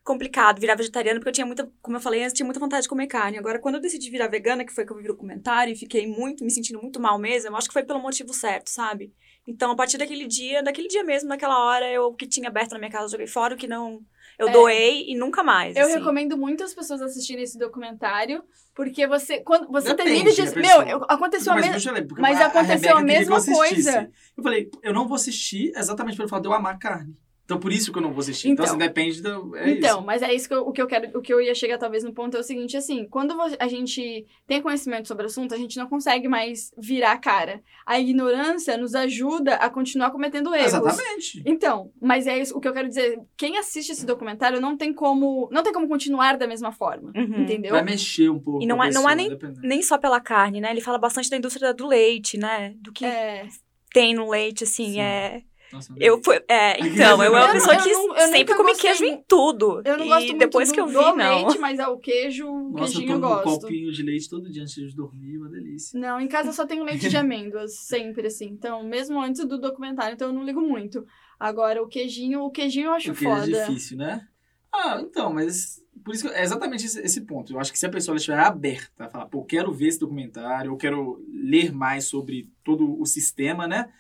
complicado virar vegetariana, porque eu tinha muita, como eu falei antes, tinha muita vontade de comer carne. Agora, quando eu decidi virar vegana, que foi que eu vi o comentário e fiquei muito, me sentindo muito mal mesmo, eu acho que foi pelo motivo certo, sabe? Então, a partir daquele dia, daquele dia mesmo, naquela hora, eu o que tinha aberto na minha casa, eu joguei fora, o que não. Eu
É.
doei e nunca mais.
Eu
assim.
recomendo muito as pessoas assistirem esse documentário, porque você, quando você
Depende
termina de...
da
Meu, eu- aconteceu a mesma...
deixa eu ler, porque
mas
a- a
aconteceu a
eu
mesma coisa.
Eu falei, eu não vou assistir exatamente pelo fato de eu amar carne. Então, por isso que eu não vou assistir. Então,
Então.
assim, depende do... É
então,
isso.
mas é isso que eu, o que eu quero, o que eu ia chegar talvez no ponto é o seguinte, assim, quando a gente tem conhecimento sobre o assunto, a gente não consegue mais virar a cara. A ignorância nos ajuda a continuar cometendo erros.
Exatamente.
Então, mas é isso o que eu quero dizer. Quem assiste esse documentário não tem como, não tem como continuar da mesma forma,
Uhum.
entendeu?
Vai mexer um pouco
E não
com a
é- não
pessoa,
nem-
dependendo.
Nem só pela carne, né? Ele fala bastante da indústria do leite, né? Do que
É.
tem no leite, assim,
Sim.
é...
Nossa,
Eu fui... É, então, eu era
Eu
uma pessoa
eu
que
não- eu
sempre comi
gostei
queijo em tudo.
Eu não
e
gosto muito
depois
do,
que eu vi,
do
não.
leite, mas é o queijo, o
Nossa, eu
queijinho eu
tomo um
gosto.
copinho de leite todo dia antes de dormir, uma delícia.
Não, em casa eu só tenho leite de amêndoas, sempre assim. Então, mesmo antes do documentário, então eu não ligo muito. Agora, o queijinho, o queijinho eu acho
Porque é
foda.
difícil, né? Ah, então, mas por isso que é exatamente esse, esse ponto. Eu acho que se a pessoa estiver aberta a falar, pô, eu quero ver esse documentário, eu quero ler mais sobre todo o sistema, né?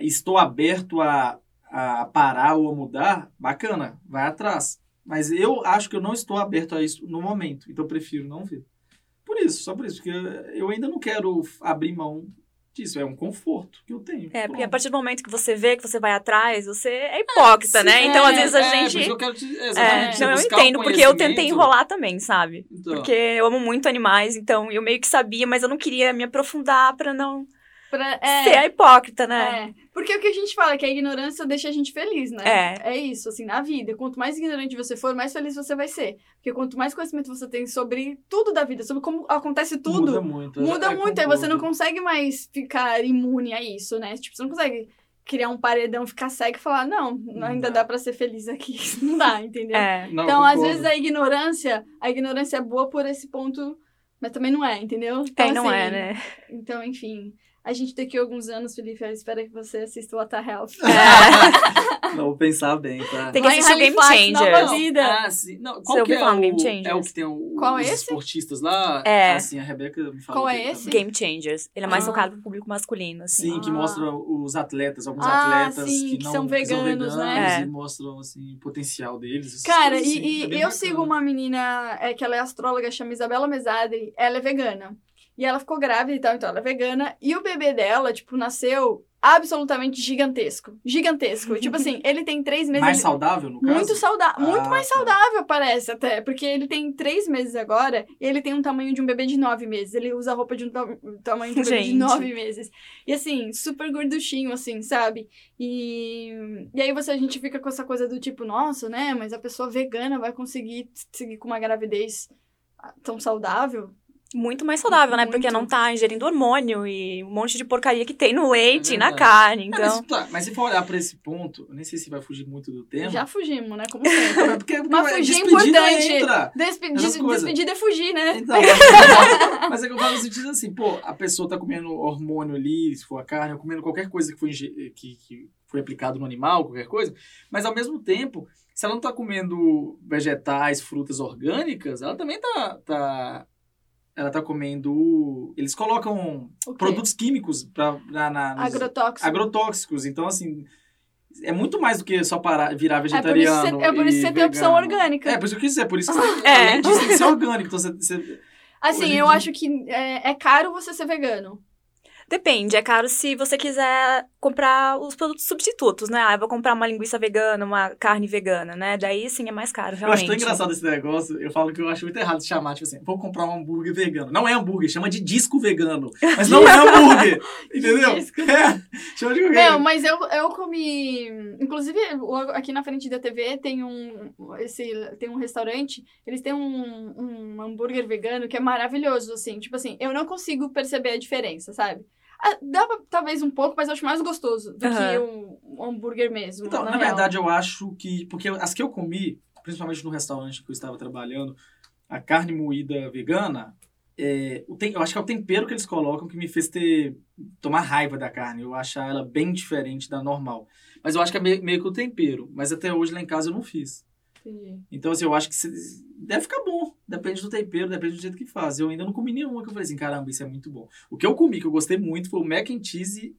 Estou aberto a, a parar ou a mudar, bacana, vai atrás. Mas eu acho que eu não estou aberto a isso no momento, então eu prefiro não ver. Por isso, só por isso, porque eu ainda não quero abrir mão disso, é um conforto que eu tenho.
É, porque a partir do momento que você vê, que você vai atrás, você é hipócrita, né?
sim,
Então, às
é,
vezes, a
É,
gente...
eu quero te-
É,
exatamente, você
não, eu entendo, porque eu tentei enrolar também, sabe?
Então,
Porque eu amo muito animais, então eu meio que sabia, mas eu não queria me aprofundar pra não
Pra- é,
ser a hipócrita, né?
É, porque o que a gente fala é que a ignorância deixa a gente feliz, né?
É.
É isso, assim, na vida. Quanto mais ignorante você for, mais feliz você vai ser. Porque quanto mais conhecimento você tem sobre tudo da vida, sobre como acontece tudo,
Muda muito.
muda
é,
muito. Aí você não
concordo.
consegue mais ficar imune a isso, né? Tipo, você não consegue criar um paredão, ficar cego e falar, não,
Não
ainda
dá.
dá pra ser feliz aqui. Não dá, entendeu?
É.
Não,
Então,
eu
às
concordo.
vezes, a ignorância, a ignorância é boa por esse ponto, mas também não é, entendeu? Então,
É, não
assim,
é, né?
Então, enfim. A gente daqui a alguns anos, Felipe, eu espero que você assista o What the Health.
Não, vou pensar bem, tá?
Tem que assistir o Game
Nova. Vida.
Ah, sim. Não,
Você
qual que é o,
Game Changers?
é o que tem o,
Qual é
os
esse?
esportistas lá?
É.
Ah, sim, a Rebeca me falou.
Qual é esse?
também.
Game Changers. Ele é mais
Ah.
focado pro público masculino, assim.
Sim, que
Ah.
mostra os atletas, alguns
Ah,
atletas
sim,
que,
que
não,
são
que são
veganos,
veganos
né?
e mostram assim, o potencial deles.
Cara,
coisas,
e,
assim.
e
É
eu
bacana.
sigo uma menina é, que ela é astróloga, chama Isabela Mesadri. Ela é vegana. E ela ficou grávida e tal, então ela é vegana. E o bebê dela, tipo, nasceu absolutamente gigantesco. Gigantesco. tipo assim, ele tem três meses.
Mais saudável, no caso?
Muito saudável. Muito
Ah,
mais
tá.
saudável, parece até. Porque ele tem três meses agora e ele tem um tamanho de um bebê de nove meses. Ele usa a roupa de um ta- tamanho de um bebê de nove meses. E assim, super gorduchinho, assim, sabe? E, e aí você, a gente fica com essa coisa do tipo, nossa, né? Mas a pessoa vegana vai conseguir seguir com uma gravidez ah, tão saudável?
Muito mais saudável, né? Porque
Muito.
não tá ingerindo hormônio e um monte de porcaria que tem no leite,
É
e na carne.
É,
Então,
mas, tá, mas se for olhar pra esse ponto, eu nem sei se vai fugir muito do tema.
Já fugimos, né? Como sempre.
É porque, porque
Mas
é
fugir é
despedida
importante.
entra.
Despe des- despedida é fugir, né?
Então, mas é que eu falo no sentido assim, pô, a pessoa tá comendo hormônio ali, se for a carne, ou comendo qualquer coisa que foi, que, que foi aplicado no animal, qualquer coisa, mas ao mesmo tempo, se ela não tá comendo vegetais, frutas orgânicas, ela também tá. tá ela tá comendo. Eles colocam produtos químicos pra, na, na, nos-
Agrotóxico.
agrotóxicos. Então, assim, é muito mais do que só parar, virar
É por isso,
vegetariano.
você, é por isso que você tem a opção orgânica.
É, por isso que quis dizer, por isso que você,
É.
além disso, tem que ser orgânico. Então, você, você-
Assim, eu
dia-
acho que é, é caro você ser vegano.
Depende. É caro se você quiser comprar os produtos substitutos, né? Ah, eu vou comprar uma linguiça vegana, uma carne vegana, né? Daí sim é mais caro,
eu
realmente.
acho tão engraçado esse negócio. Eu falo que eu acho muito errado de chamar, tipo assim, vou comprar um hambúrguer vegano. Não é hambúrguer, chama de disco vegano. Mas não é hambúrguer. entendeu?
Disco.
É, chama de qualquer
Não, mas eu, eu comi. Inclusive, aqui na frente da TV tem um. Esse, tem um restaurante. Eles têm um, um hambúrguer vegano que é maravilhoso, assim. Tipo assim, eu não consigo perceber a diferença, sabe? Ah, pra- talvez um pouco, mas eu acho mais gostoso do que
Aham.
um, um hambúrguer mesmo.
Então, na,
real.
verdade, eu acho que. Porque as que eu comi, principalmente no restaurante que eu estava trabalhando, a carne moída vegana, é, o tem- eu acho que é o tempero que eles colocam que me fez ter. tomar raiva da carne. Eu achar ela bem diferente da normal. Mas eu acho que é meio, meio que o tempero. Mas até hoje lá em casa eu não fiz.
Entendi.
Então, assim, eu acho que deve ficar bom. Depende do tempero, depende do jeito que faz. Eu ainda não comi nenhuma que eu falei assim, caramba, isso é muito bom. O que eu comi, que eu gostei muito, foi o mac and cheese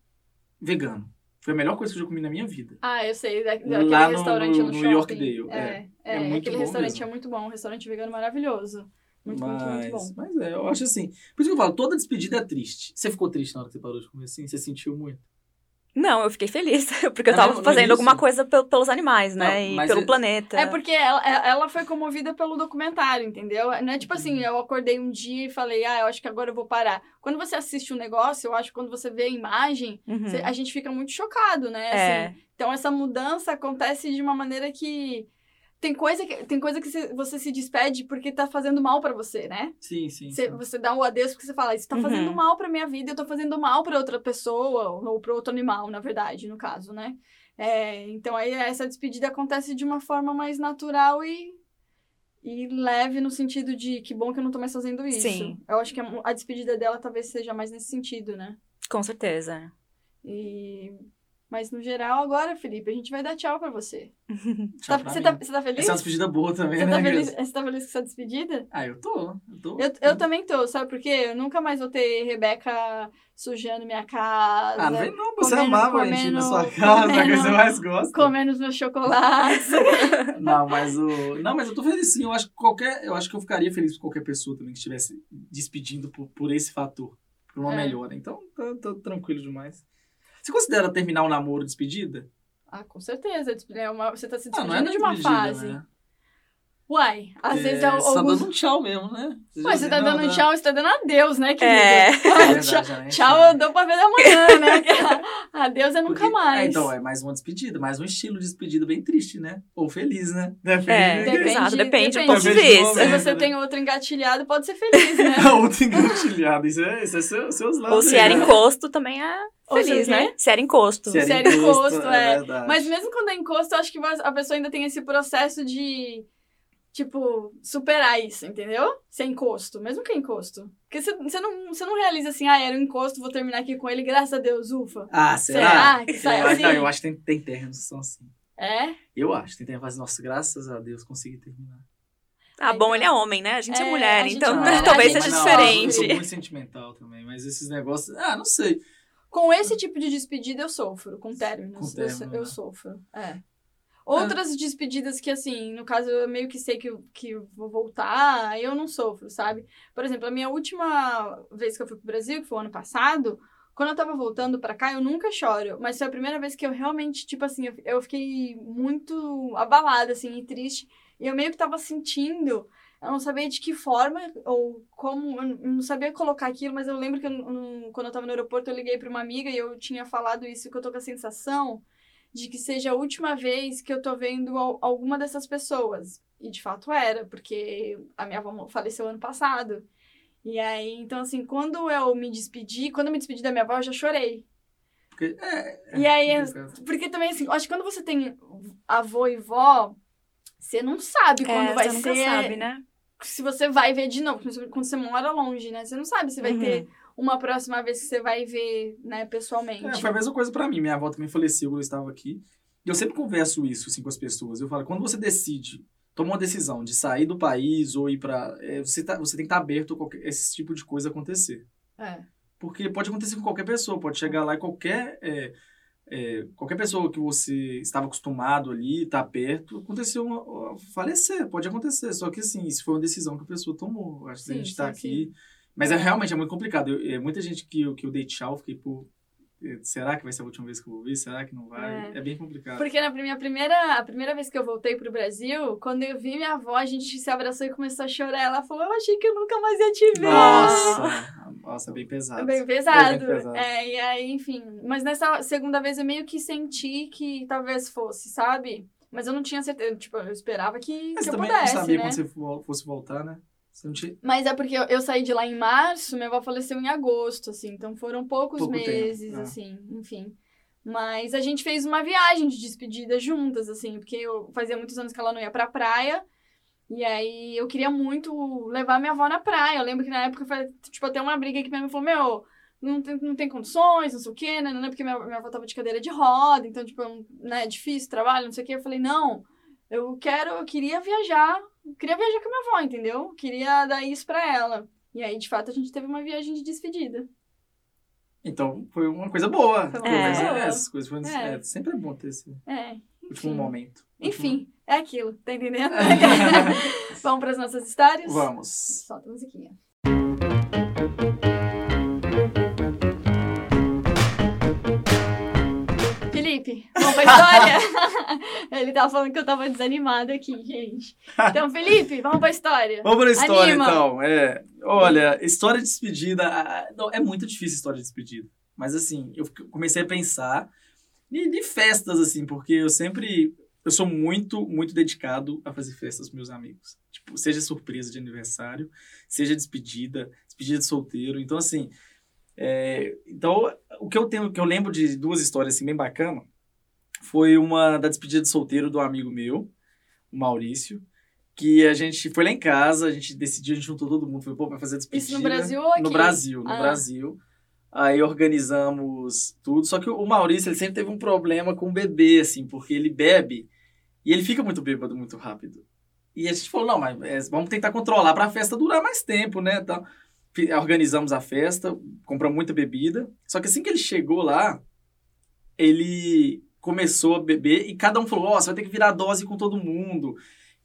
vegano. Foi a melhor coisa que eu já comi na minha vida.
Ah, eu sei, da, daquele
Lá no-
restaurante no,
no
shopping.
Yorkdale,
É,
é.
é,
É muito
aquele
bom
restaurante
mesmo.
é muito bom, um restaurante vegano maravilhoso. Muito, muito,
mas,
muito bom.
mas é, eu acho assim. Por isso que eu falo, toda despedida é triste. Você ficou triste na hora que você parou de comer assim? Você sentiu muito?
Não, eu fiquei feliz, porque eu
Ah,
tava
no
fazendo alguma coisa pel- pelos animais, né?
Não,
e pelo
é-
planeta.
É porque ela, é- ela foi comovida pelo documentário, entendeu? Não é tipo
Uhum.
assim, eu acordei um dia e falei, ah, eu acho que agora eu vou parar. Quando você assiste um negócio, eu acho que quando você vê a imagem,
Uhum.
você- a gente fica muito chocado, né?
É.
Assim, então essa mudança acontece de uma maneira que. Tem coisa que, tem coisa que você se despede porque tá fazendo mal pra você, né?
Sim, sim.
Você,
sim.
você dá um adeus porque você fala, isso tá
Uhum.
fazendo mal pra minha vida, eu tô fazendo mal pra outra pessoa, ou pra outro animal, na verdade, no caso, né? É, então aí essa despedida acontece de uma forma mais natural e, e leve no sentido de que bom que eu não tô mais fazendo isso.
Sim.
Eu acho que a, a despedida dela talvez seja mais nesse sentido, né?
Com certeza.
E... Mas no geral, agora, Felipe, a gente vai dar tchau pra você.
Tchau
Tá-
pra
você, tá, você tá feliz?
Essa é uma despedida boa também,
Você
né?
tá, feliz, você tá feliz com essa despedida?
Ah, eu tô. Eu tô.
Eu, eu também tô, sabe por quê? Eu nunca mais vou ter Rebeca sujando minha casa,
Ah, não vem não, você
comendo-
amava a gente na sua
comendo-
casa, a coisa que
comendo-
você mais gosta.
comendo os meus chocolates.
Não, mas o. Não, mas eu tô feliz sim. Eu acho que qualquer. Eu acho que eu ficaria feliz com qualquer pessoa também que estivesse despedindo por, por esse fator. Por uma
É.
melhora. Então, tô, tô tranquilo demais. Você considera terminar o namoro despedida?
ah, com certeza. É uma- você tá se
Ah,
despedindo de uma fase.
né?
Uai, às
É,
vezes é
Você tá
alguns...
dando um tchau mesmo, né?
Ué, você tá dando
não.
tchau, você tá dando adeus, né, querida?
É.
É verdade,
tchau,
né?
tchau, eu dou pra ver amanhã, né? adeus é nunca
Porque-
mais.
É, então, é mais uma despedida, mais um estilo de despedida bem triste, né? Ou feliz, né? Depende.
É,
de-
exato, depende do
depende.
ponto de
Depende do
vista.
Se você
né?
tem outro engatilhado, pode ser feliz, né?
Outro engatilhado. Isso é, isso é seu- seus lados.
Ou se era
né?
encosto, também é feliz, né? Se era encosto.
Se era
Se era encosto, é.
verdade.
Mas mesmo quando é encosto, eu acho que a pessoa ainda tem esse processo de. Tipo, superar isso, entendeu? Se é encosto, mesmo que é encosto. Porque você, não, você não realiza assim, ah, era um encosto, vou terminar aqui com ele, graças a Deus, ufa.
Ah, será?
Será que sai
eu, acho-
assim?
não, eu acho que tem, tem terrenos que são assim.
É?
Eu acho. Tem terrenos nossa, graças a Deus, consegui terminar.
Ah, bom, ele é homem, né? A gente é,
É,
mulher,
gente
então
é mulher,
talvez seja
não,
diferente.
Eu sou muito sentimental também, mas esses negócios. Ah, não sei.
Com esse tipo de despedida eu sofro, com términos.
Com
eu,
término,
eu
né?
sofro. É. Outras despedidas que, assim, no caso, eu meio que sei que, que vou voltar, eu não sofro, sabe? Por exemplo, a minha última vez que eu fui pro Brasil, que foi o ano passado, quando eu tava voltando pra cá, eu nunca choro. Mas foi a primeira vez que eu realmente, tipo assim, eu, eu fiquei muito abalada, assim, e triste. E eu meio que tava sentindo, eu não sabia de que forma ou como, eu não sabia colocar aquilo, mas eu lembro que eu quando eu tava no aeroporto, eu liguei pra uma amiga e eu tinha falado isso, que eu tô com a sensação de que seja a última vez que eu tô vendo al- alguma dessas pessoas. E de fato era, porque a minha avó faleceu ano passado. E aí, então assim, quando eu me despedi, quando eu me despedi da minha avó, eu já chorei.
Porque, é,
E aí, é-
complicado.
porque também assim, eu acho que quando você tem avô e vó, você não sabe quando
É,
vai
você
ser.
sabe, né?
Se você vai ver de novo, quando você mora longe, né? Você não sabe se vai
Uhum.
ter uma próxima vez que você vai ver, né, pessoalmente.
É, foi a mesma coisa pra mim. Minha avó também faleceu quando eu estava aqui. E eu sempre converso isso assim, com as pessoas. Eu falo, quando você decide, toma uma decisão de sair do país ou ir pra. é, você, tá, você tem que estar aberto a qualquer, esse tipo de coisa acontecer.
É.
Porque pode acontecer com qualquer pessoa, pode chegar lá e qualquer. é, é, qualquer pessoa que você estava acostumado ali, tá perto, aconteceu uma, uma- falecer, pode acontecer. Só que assim, isso foi uma decisão que a pessoa tomou. Acho que a
Sim,
gente tá
sim,
aqui. Mas é realmente é muito complicado. Eu, é, muita gente que, eu- que eu dei tchau, fiquei, pô, é, será que vai ser a última vez que eu vou ver? Será que não vai?
É.
É, bem complicado.
Porque na minha primeira, a primeira vez que eu voltei pro Brasil, quando eu vi minha avó, a gente se abraçou e começou a chorar. Ela falou, eu achei que eu nunca mais ia te ver.
Nossa, nossa, bem pesado.
É bem pesado.
É bem pesado.
É, e aí, enfim. Mas nessa segunda vez eu meio que senti que talvez fosse, sabe? Mas eu não tinha certeza. Tipo, eu esperava que,
Mas
que eu
também
pudesse,
não sabia
né?
quando você fo- fosse voltar, né?
Mas é porque eu, eu saí de lá em março, minha avó faleceu em agosto, assim. Então foram poucos
Pouco
meses,
é.
assim, enfim. Mas a gente fez uma viagem de despedida juntas, assim, porque eu fazia muitos anos que ela não ia pra praia. E aí eu queria muito levar minha avó na praia. Eu lembro que na época foi, tipo, até uma briga que minha mãe falou, meu, não tem, não tem condições, não sei o quê, né? Não é porque minha, minha avó tava de cadeira de roda, então, tipo, né, é difícil trabalho, não sei o quê. Eu falei, não, eu quero, eu queria viajar, queria viajar com a minha avó, entendeu? Eu queria dar isso pra ela. E aí, de fato, a gente teve uma viagem de despedida.
Então foi uma coisa boa. Pelo menos, é, essas coisas foram,
É.
é, sempre é bom ter esse
É,
último momento.
enfim, é aquilo, tá entendendo? Vamos pras nossas histórias?
Vamos.
Solta a musiquinha. Felipe, vamos pra história? Ele tava falando que eu tava desanimada aqui, gente. Então, Felipe, vamos pra história.
Vamos pra história,
Anima.
então. É, olha, história de despedida. não, é muito difícil história de despedida. Mas assim, eu comecei a pensar de, de festas, assim, porque eu sempre. Eu sou muito, muito dedicado a fazer festas com meus amigos. Tipo, seja surpresa de aniversário, seja despedida, despedida de solteiro. Então, assim. é, então, o que eu tenho, que eu lembro de duas histórias assim, bem bacanas, foi uma da despedida de solteiro do amigo meu, o Maurício que a gente foi lá em casa, a gente decidiu, a gente juntou todo mundo, foi, pô, vai fazer despedida.
Isso no Brasil ou aqui?
No Brasil, no
Ah.
Brasil. Aí organizamos tudo, só que o Maurício, ele sempre teve um problema com o bebê, assim, porque ele bebe e ele fica muito bêbado muito rápido. E a gente falou, não, mas é, vamos tentar controlar para a festa durar mais tempo, né, então, organizamos a festa, compramos muita bebida, só que assim que ele chegou lá, ele começou a beber e cada um falou, ó, você vai ter que virar dose com todo mundo.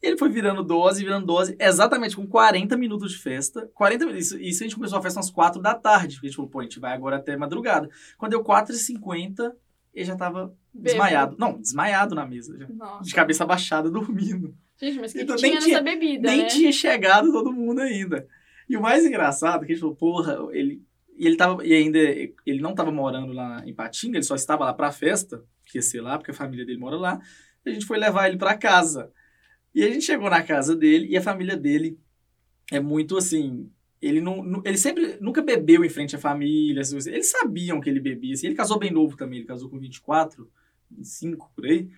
E ele foi virando dose, virando dose, exatamente com 40 minutos de festa. 40 minutos. Isso, isso a gente começou a festa às 4 da tarde. Porque a gente falou, pô, a gente vai agora até madrugada. Quando deu 4h50, ele já tava desmaiado. Não, desmaiado na mesa. Já. De cabeça baixada, dormindo.
Gente, mas que,
Então,
que
nem
tinha
tinha-
bebida,
Nem
né?
tinha chegado todo mundo ainda. E o mais engraçado é que a gente falou, porra, ele. E ele tava. E ainda. Ele não tava morando lá em Patinga, ele só estava lá pra festa, ser lá, porque a família dele mora lá. A gente foi levar ele pra casa. E a gente chegou na casa dele e a família dele é muito assim. Ele não, ele sempre nunca bebeu em frente à família. coisas. Eles sabiam que ele bebia. Assim. Ele casou bem novo também, ele casou com 24, 25 por aí.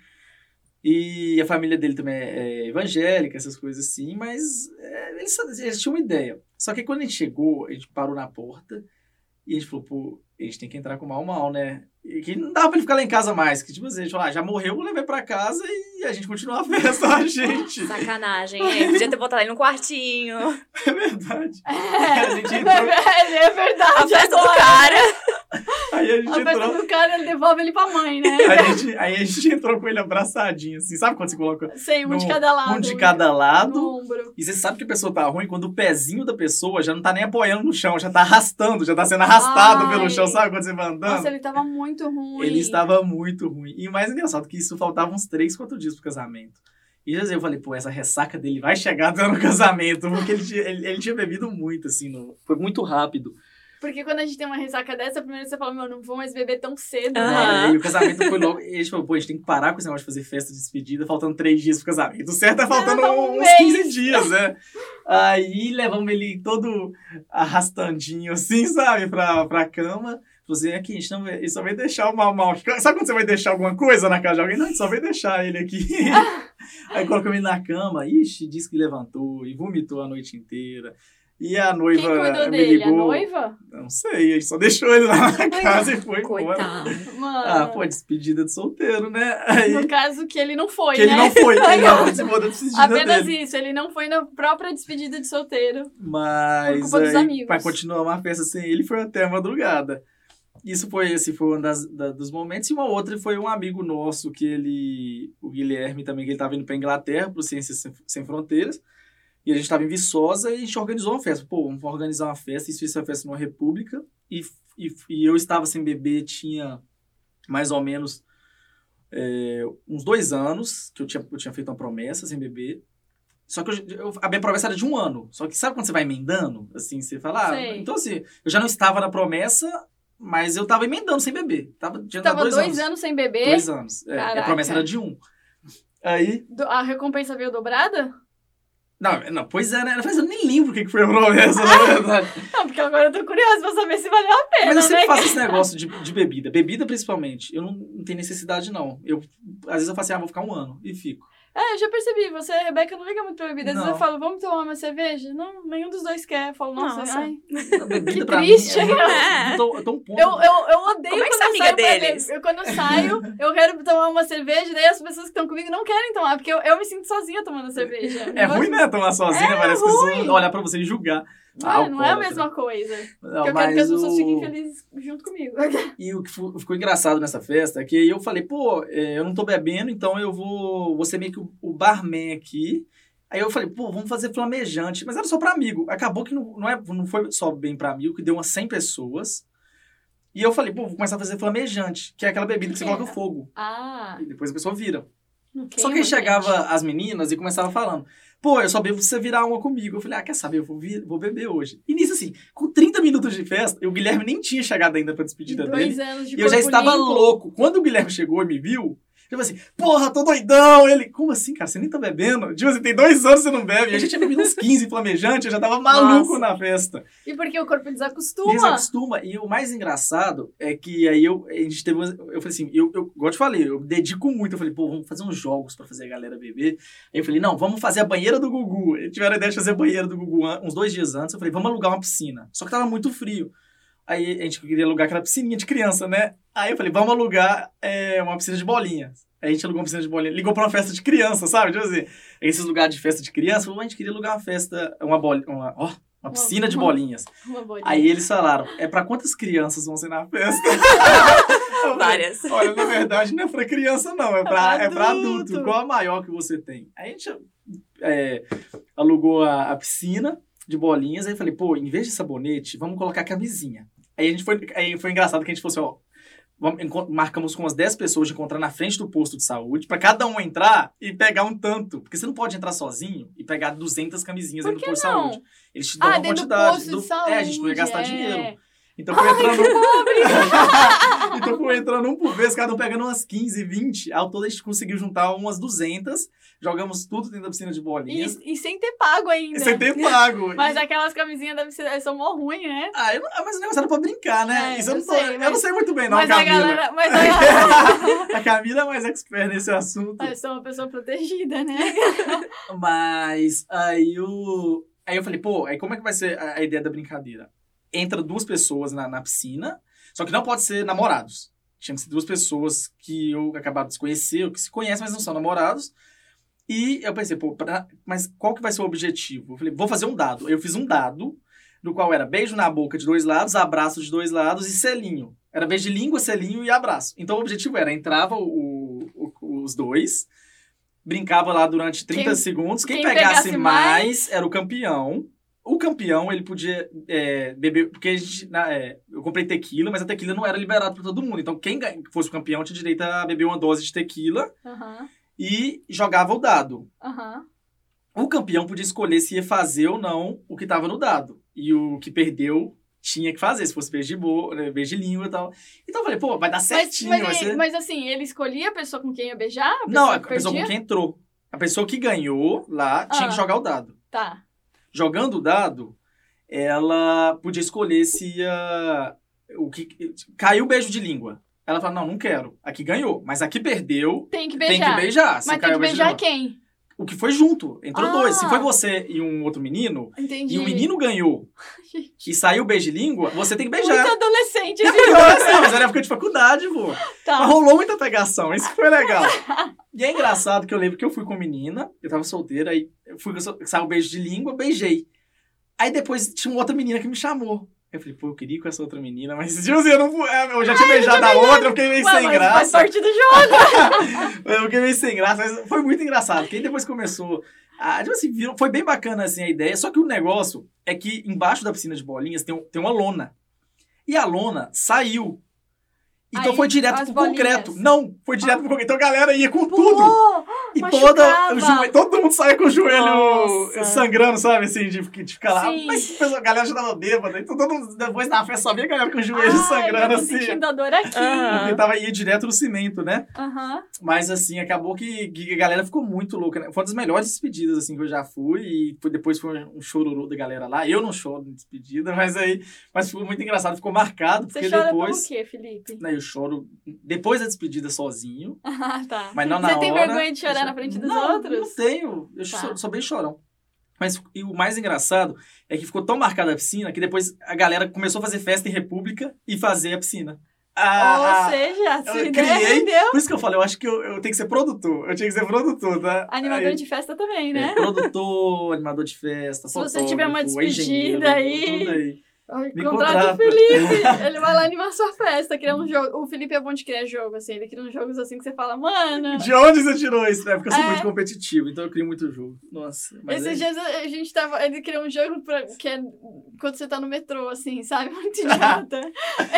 E a família dele também é é evangélica, essas coisas assim, mas é, eles, eles tinham uma ideia. Só que quando a gente chegou, a gente parou na porta e a gente falou, pô, a gente tem que entrar com mal mal, né? E que não dava pra ele ficar lá em casa mais. Que tipo assim, a gente falou, ah, já morreu, eu levei pra casa e a gente continua a festa, a gente.
Sacanagem, hein? Podia ter botado ele no quartinho.
É verdade.
É,
A gente
é,
entrou,
verdade, é verdade.
A festa do
agora.
cara.
Aí a gente
A
entrou.
do cara, ele devolve ele pra mãe, né?
Aí a, gente, aí a gente entrou com ele abraçadinho, assim. Sabe quando você coloca
Sei, um de
No-
cada lado.
um de cada lado?
No ombro.
E você sabe que a pessoa tá ruim quando o pezinho da pessoa já não tá nem apoiando no chão, já tá arrastando, já tá sendo arrastado
Ai.
pelo chão, sabe quando você vai andando?
Nossa, ele tava muito ruim.
Ele estava muito ruim. E o mais engraçado é que isso faltava uns 3, 4 dias pro casamento. E às vezes eu falei, pô, essa ressaca dele vai chegar até no casamento, porque ele tinha, ele, ele tinha bebido muito, assim, no- foi muito rápido.
Porque quando a gente tem uma ressaca dessa, primeiro você fala, meu, não vou mais beber tão cedo, né?
É, e o casamento foi logo. E a gente falou, pô, a gente tem que parar com esse negócio de fazer festa de despedida, faltando 3 dias pro casamento. O certo é faltando
Não, um
uns
mês.
15 dias, né? Aí levamos ele todo arrastandinho, assim, sabe, pra, pra cama. Falei assim, aqui, a gente não ele só vai deixar o mal mal. Sabe quando você vai deixar alguma coisa na casa de alguém? Não, a gente só vai deixar ele aqui. Aí colocamos ele na cama, ixi, disse que levantou e vomitou a noite inteira. E a
Quem
noiva
cuidou
me
dele?
ligou.
A noiva?
Não sei, a gente só deixou ele lá na casa e foi embora.
Coitado.
Mano.
Ah, pô, despedida de solteiro, né? Aí,
No caso que ele não foi,
que ele
né?
não foi, ele não participou da despedida
Apenas
dele.
isso, ele não foi na própria despedida de solteiro.
Mas
Por culpa dos
aí,
amigos.
pra continuar uma festa sem ele, foi até a madrugada. Isso foi, esse foi um das, da- dos momentos. E uma outra foi um amigo nosso, que ele, o Guilherme também, que ele tava indo pra Inglaterra, pro Ciências Sem, Sem Fronteiras. E a gente tava em Viçosa e a gente organizou uma festa. Pô, vamos organizar uma festa. Isso, isso é uma festa numa república. E, e, e eu estava sem beber, tinha mais ou menos é, uns dois anos que eu tinha, eu tinha feito uma promessa sem beber. Só que eu, eu- a minha promessa era de um ano. Só que sabe quando você vai emendando? Assim, você fala. Ah, então, assim, eu já não estava na promessa, mas eu tava emendando sem beber. Tava, tinha
Tava
dois,
dois,
anos.
anos. sem beber.
Dois anos. É, a promessa era de um. Aí.
Do- A recompensa veio dobrada?
Não, não pois é, né? Mas eu nem lembro o que foi a promessa, na verdade.
Não, porque agora eu tô curiosa pra saber se valeu a pena,
Mas eu sempre
né?
faço esse negócio de, de bebida. Bebida, principalmente. Eu não, não tenho necessidade, não. Eu, às vezes eu faço assim, ah, vou ficar um ano. E fico.
É, eu já percebi. Você, Rebeca, não liga muito pra bebida. Às vezes eu falo, vamos tomar uma cerveja? Não, nenhum dos dois quer. Eu falo, nossa,
Nossa.
ai.
A
Que triste,
mim. É,
né?
eu, tô, eu tô um ponto.
Eu, eu, eu odeio
Como é que
quando
você é
eu
amiga
saio pra
deles?
Eu, quando eu saio, eu quero tomar uma cerveja, daí as pessoas que estão comigo não querem tomar, porque eu, eu me sinto sozinha tomando cerveja.
É ruim, né? Tomar sozinha,
É
parece que as pessoas olhar pra você e julgar.
Não, é- não é a mesma coisa.
Não,
eu quero que as pessoas
o-
fiquem felizes junto comigo.
E o que ficou engraçado nessa festa é que eu falei, pô, é, eu não tô bebendo, então eu vou, vou ser meio que o, barman aqui. Aí eu falei, pô, vamos fazer flamejante. Mas era só pra amigo. Acabou que não, não, é, não foi só bem pra amigo, que deu umas 100 pessoas. E eu falei, pô, vou começar a fazer flamejante, que é aquela bebida que você
Que
coloca
é?
fogo.
Ah,
E depois a pessoa vira. Só que aí chegava as meninas e começava falando, pô, eu só bebo se você virar uma comigo. Eu falei, ah, quer saber, eu vou, vir- vou beber hoje. E nisso, assim, com 30 minutos de festa, o Guilherme nem tinha chegado ainda pra despedida dele.
Dois anos de
E eu já estava
limpo.
louco. Quando o Guilherme chegou e me viu, eu falei assim, porra, tô doidão. Ele, como assim, cara? Você nem tá bebendo? Tipo assim, tem dois anos que você não bebe. A gente tinha bebido uns 15 flamejantes, eu já tava maluco
Nossa.
na festa.
E porque o corpo desacostuma.
Desacostuma. E o mais engraçado é que aí eu, a gente teve. umas- Eu falei assim, eu, eu, igual te falei, eu dedico muito. Eu falei, pô, vamos fazer uns jogos pra fazer a galera beber. Aí eu falei, não, vamos fazer a banheira do Gugu. Eles tiveram a ideia de fazer a banheira do Gugu uns dois dias antes. Eu falei, vamos alugar uma piscina. Só que tava muito frio. Aí a gente queria alugar aquela piscininha de criança, né? Aí eu falei, vamos alugar é, uma piscina de bolinhas. Aí a gente alugou uma piscina de bolinha. Ligou pra uma festa de criança, sabe? Tipo assim, esses lugares de festa de criança, falou, a gente queria alugar uma festa, uma bolinha, uma, ó, uma piscina de bolinhas.
Uma bolinha.
Aí eles falaram, é pra quantas crianças vão ser na festa?
Várias.
Olha, na verdade não é pra criança não, é pra,
pra
é pra
adulto.
adulto. Qual a maior que você tem? Aí a gente é, alugou a, a piscina de bolinhas, aí eu falei, pô, em vez de sabonete, vamos colocar camisinha. Aí a gente foi, aí foi engraçado que a gente falou assim, ó, marcamos com umas 10 pessoas de encontrar na frente do posto de saúde, pra cada um entrar e pegar um tanto. Porque você não pode entrar sozinho e pegar 200 camisinhas no
que
posto de saúde. Eles te dão
Ah,
uma
dentro do
quantidade.
posto de
do-
saúde.
É, a gente não ia gastar
é.
dinheiro. Então foi entrando. então foi entrando um por vez, cada um pegando umas 15, 20. Ao todo a gente conseguiu juntar umas 200. Jogamos tudo dentro da piscina de bolinhas.
E, e sem ter pago ainda.
E sem ter pago.
Mas aquelas camisinhas devem ser, são mó ruins, né?
Ah, eu mas o negócio era pra brincar, né?
É,
Isso eu, não tô-
sei,
eu
mas-
não sei muito bem, não,
mas a
Camila.
galera. Mas a
a Camila é mais expert nesse assunto.
eu sou uma pessoa protegida, né?
Mas aí o. Aí eu falei, pô, aí como é que vai ser a, a ideia da brincadeira? Entra duas pessoas na, na piscina, só que não pode ser namorados. Tinha que ser duas pessoas que eu acabado de se conhecer, ou que se conhecem, mas não são namorados. E eu pensei, pô, pra- mas qual que vai ser o objetivo? Eu falei, vou fazer um dado. Eu fiz um dado, no qual era beijo na boca de dois lados, abraço de dois lados e selinho. Era beijo de língua, selinho e abraço. Então o objetivo era, entrava o- o- os dois, brincava lá durante 30
Quem-
segundos. Quem,
quem
pegasse,
pegasse
mais, era o campeão. O campeão, ele podia é, beber. Porque a gente. na- é, eu comprei tequila, mas a tequila não era liberada para todo mundo. Então, quem fosse o campeão tinha direito a beber uma dose de tequila e jogava o dado. O campeão podia escolher se ia fazer ou não o que estava no dado. E o que perdeu tinha que fazer, se fosse beijo de, bo... né, beijo de língua e tal. Então eu falei, pô, vai dar
Mas,
certinho.
mas, ele-
ser...
mas assim, ele escolhia a pessoa com quem ia beijar? A
Não, a pessoa com quem entrou. A pessoa que ganhou lá tinha
Ah.
que jogar o dado.
Tá.
Jogando o dado, ela podia escolher se ia. O que... Caiu o beijo de língua. Ela fala, não, não quero. Aqui ganhou. Mas aqui perdeu,
Tem que
tem
beijar.
que beijar.
Mas tem que beijar quem?
O que foi junto. Entrou
Ah.
dois. Se foi você e um outro menino,
Entendi.
e o menino ganhou, que saiu beijo de língua, você tem que beijar.
Muito adolescente,
É assim, mas era época de faculdade, pô. Mas
Tá.
rolou muita pegação, isso foi legal. e é engraçado que eu lembro que eu fui com menina, eu tava solteira, aí eu fui saiu um beijo de língua, beijei. Aí depois tinha uma outra menina que me chamou. Eu falei, pô, eu queria ir com essa outra menina, mas tipo assim, eu não é, eu já tinha beijado a outra, eu fiquei meio
Ué,
sem
mas faz
graça.
parte do jogo.
Eu fiquei meio sem graça, mas foi muito engraçado. Porque aí depois começou. A, tipo assim, foi bem bacana assim, a ideia. Só que o negócio é que embaixo da piscina de bolinhas tem, um- tem uma lona. E a lona saiu. Então
Aí,
foi direto pro
bolinhas.
concreto. Não, foi direto pro concreto. Então a galera ia com tudo. E
machucava.
toda, o joelho, todo mundo saia com o joelho
Nossa.
sangrando, sabe? Assim, de, de ficar lá.
Sim.
Mas a pessoa- a galera já tava bêbada. Então todo mundo, depois da festa, só via a galera com o joelho
Ai,
sangrando
eu tô
assim.
sentindo a dor aqui.
Ah.
Porque tava, ia direto no cimento, né? Mas assim, acabou que, que a galera ficou muito louca, né? Foi uma das melhores despedidas, assim, que eu já fui. E foi- depois foi um chororô da galera lá. Eu não choro em despedida, mas aí. Mas ficou muito engraçado, ficou marcado,
Você
porque
chora
depois.
pelo quê, Felipe?
Né, eu choro depois da despedida sozinho,
Ah, tá.
mas não na
Você
hora.
tem vergonha de chorar na frente dos
não,
outros?
Não tenho. Eu
Tá.
sou, sou bem chorão. Mas e o mais engraçado é que ficou tão marcada a piscina que depois a galera começou a fazer festa em república e fazer a piscina. A-
Ou
a-
seja, a sua
eu
ideia
criei-
rendeu.
Por isso que eu falei, eu acho que eu, eu tenho que ser produtor. Eu tinha que ser produtor, tá?
Animador
Aí,
de festa também,
é,
né?
produtor, animador de festa,
Se você tiver uma despedida aí,
tudo aí.
Ai,
Me
Contrata o. Felipe. Ele vai lá animar sua festa, criar um jogo. O Felipe é bom de criar jogo, assim. Ele cria uns jogos assim que você fala, mano.
De onde você tirou isso? né? Porque eu sou
É.
muito competitivo, então eu crio muito jogo. Nossa, mas
Esses
é-
dias a gente tava. Ele criou um jogo pra, que é quando você tá no metrô, assim, sabe? Muito idiota.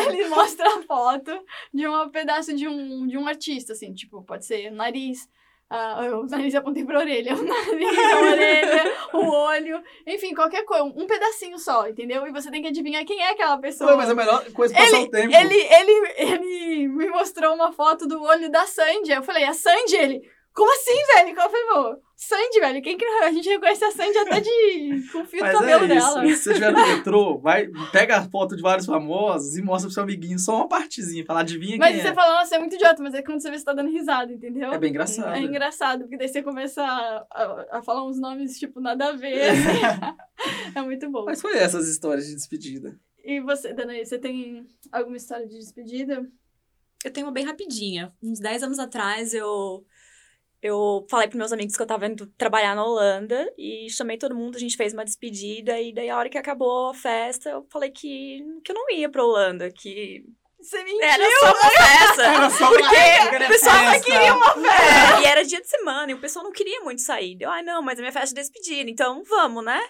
ele mostra a foto de um pedaço de um, de um artista, assim, tipo, pode ser nariz. Ah, o nariz apontei pra orelha, o nariz, a orelha, o olho, enfim, qualquer coisa, um pedacinho só, entendeu? E você tem que adivinhar quem é aquela pessoa.
Pô, mas é a melhor coisa pra passar o tempo.
Ele, ele, ele me mostrou uma foto do olho da Sandy. Eu falei, a Sandy? Ele, como assim, velho? Eu falei, pô, Sandy, velho, quem que a gente reconhece a Sandy até de com o fio do
Mas
cabelo
é isso.
dela.
Se você estiver no metrô, vai, pega a foto de vários famosos e mostra pro seu amiguinho só uma partezinha. Fala, adivinha
Mas
quem
você
é.
fala, nossa, é muito idiota, mas é quando você vê você tá dando risada, entendeu?
É bem engraçado.
É engraçado, porque daí você começa a, a- a falar uns nomes, tipo, nada a ver. assim. é muito bom.
Mas foi essas histórias de despedida.
E você, Danaí, você tem alguma história de despedida?
Eu tenho uma bem rapidinha. Uns 10 anos atrás, eu, eu falei pros meus amigos que eu tava indo trabalhar na Holanda e chamei todo mundo, a gente fez uma despedida e daí a hora que acabou a festa, eu falei que, que eu não ia pra Holanda, que
Você mentiu!
era só uma festa.
Era só
Porque o pessoal
festa.
não queria uma festa. E era dia de semana e o pessoal não queria muito sair. Deu, ai não, mas é minha festa de despedida, então vamos, né?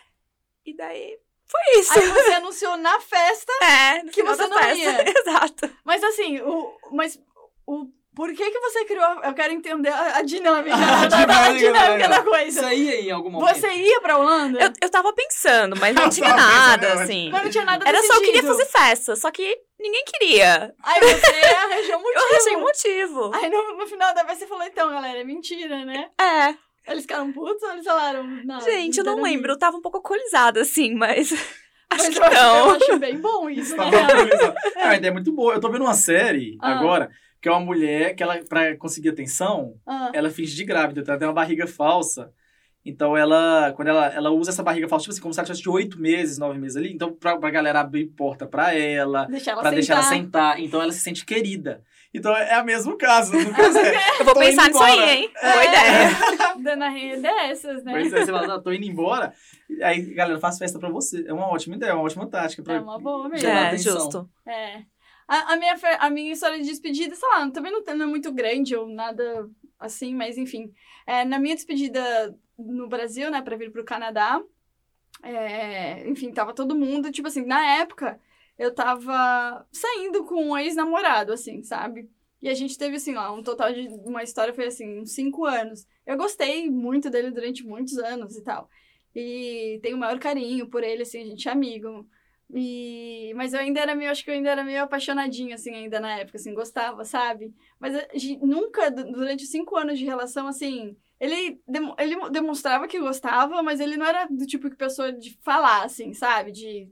E daí foi isso.
Aí você anunciou na festa
É,
Que você não
festa.
ia.
Exato.
Mas assim, o, mas o Por que, que você criou. Eu quero entender a, a dinâmica,
A
da, da- a
dinâmica,
dinâmica da coisa.
Isso aí em algum momento.
Você ia pra Holanda?
Eu, eu tava pensando, mas não tinha nada, assim.
Mas não tinha nada
Era só eu queria
decidido.
fazer festa, só que ninguém queria.
Aí você arranjou um motivo.
Eu arranjei um motivo.
Aí no, no final da vez você falou, então, galera, é mentira, né?
É.
Eles ficaram putos ou eles falaram, não.
Gente, eu não lembro. Eu tava um pouco alcoolizada, assim, mas.
Mas
Acho que
eu, acho,
não.
eu acho bem bom isso,
Tá
né?
valorizado. É, a ideia é muito boa. Eu tô vendo uma série
Ah.
agora, que é uma mulher que ela, pra conseguir atenção,
Ah,
ela finge de grávida, então ela tem uma barriga falsa. Então ela, quando ela, ela usa essa barriga falsa, tipo assim, como se ela tivesse de oito meses, nove meses ali, então pra, pra galera abrir porta pra ela,
deixar ela
pra deixar ela
sentar.
então ela se sente querida. Então é o mesmo caso, no caso é,
Eu vou pensar nisso aí, hein? Boa ideia.
Dando a rede dessas, né?
Pois é, você fala, tô indo embora, aí galera faz festa pra você. É uma ótima ideia, é uma ótima tática. Pra...
É uma boa mesmo.
É,
atenção.
justo.
É. A, a minha, a minha história de despedida, sei lá, também não, não é muito grande ou nada assim, mas enfim. É, na minha despedida no Brasil, né, pra vir pro Canadá, é, enfim, tava todo mundo, tipo assim, na época, eu tava saindo com um ex-namorado, assim, sabe? E a gente teve, assim, lá, um total de uma história foi assim, uns cinco anos. Eu gostei muito dele durante muitos anos e tal. E tenho o maior carinho por ele, assim, a gente é amigo. E... Mas eu ainda era meio, acho que eu ainda era meio apaixonadinha, assim, ainda na época, assim, gostava, sabe? Mas gente nunca, du- durante cinco anos de relação, assim, ele, ele demonstrava que gostava, mas ele não era do tipo de pessoa de falar, assim, sabe? De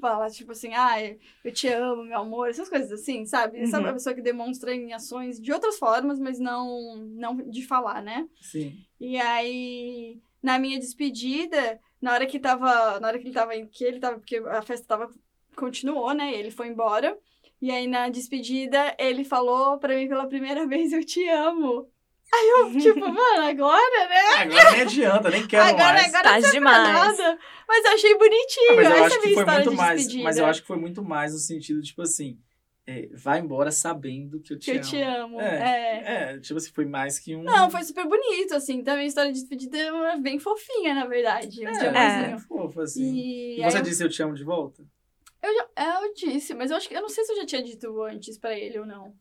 falar, tipo assim, ah, eu te amo, meu amor, essas coisas assim, sabe? Essa é
Uhum.
a pessoa que demonstra em ações de outras formas, mas não, não de falar, né?
Sim.
E aí, na minha despedida, na hora que tava. Na hora que ele tava. Que ele tava. Porque a festa tava. Continuou, né? Ele foi embora. E aí, na despedida, ele falou pra mim pela primeira vez: Eu te amo. Aí eu, tipo, mano, agora, né?
Agora nem adianta, nem quero
agora,
mais.
agora
Tá demais.
nada. Mas eu achei bonitinho.
Ah, mas eu
Essa
acho
é a
que foi
história
muito
de
mais.
despedida.
Mas eu acho que foi muito mais no sentido, tipo assim, é, vai embora sabendo que eu te
que eu
amo.
te amo.
É.
é.
É, tipo assim, foi mais que um.
Não, foi super bonito, assim. Também a história de despedida é bem fofinha, na verdade. Um
é,
É.
fofo, assim.
E,
E você
eu-
disse eu te amo de volta?
Eu, já, é, eu disse, mas eu acho que eu não sei se eu já tinha dito antes pra ele ou não.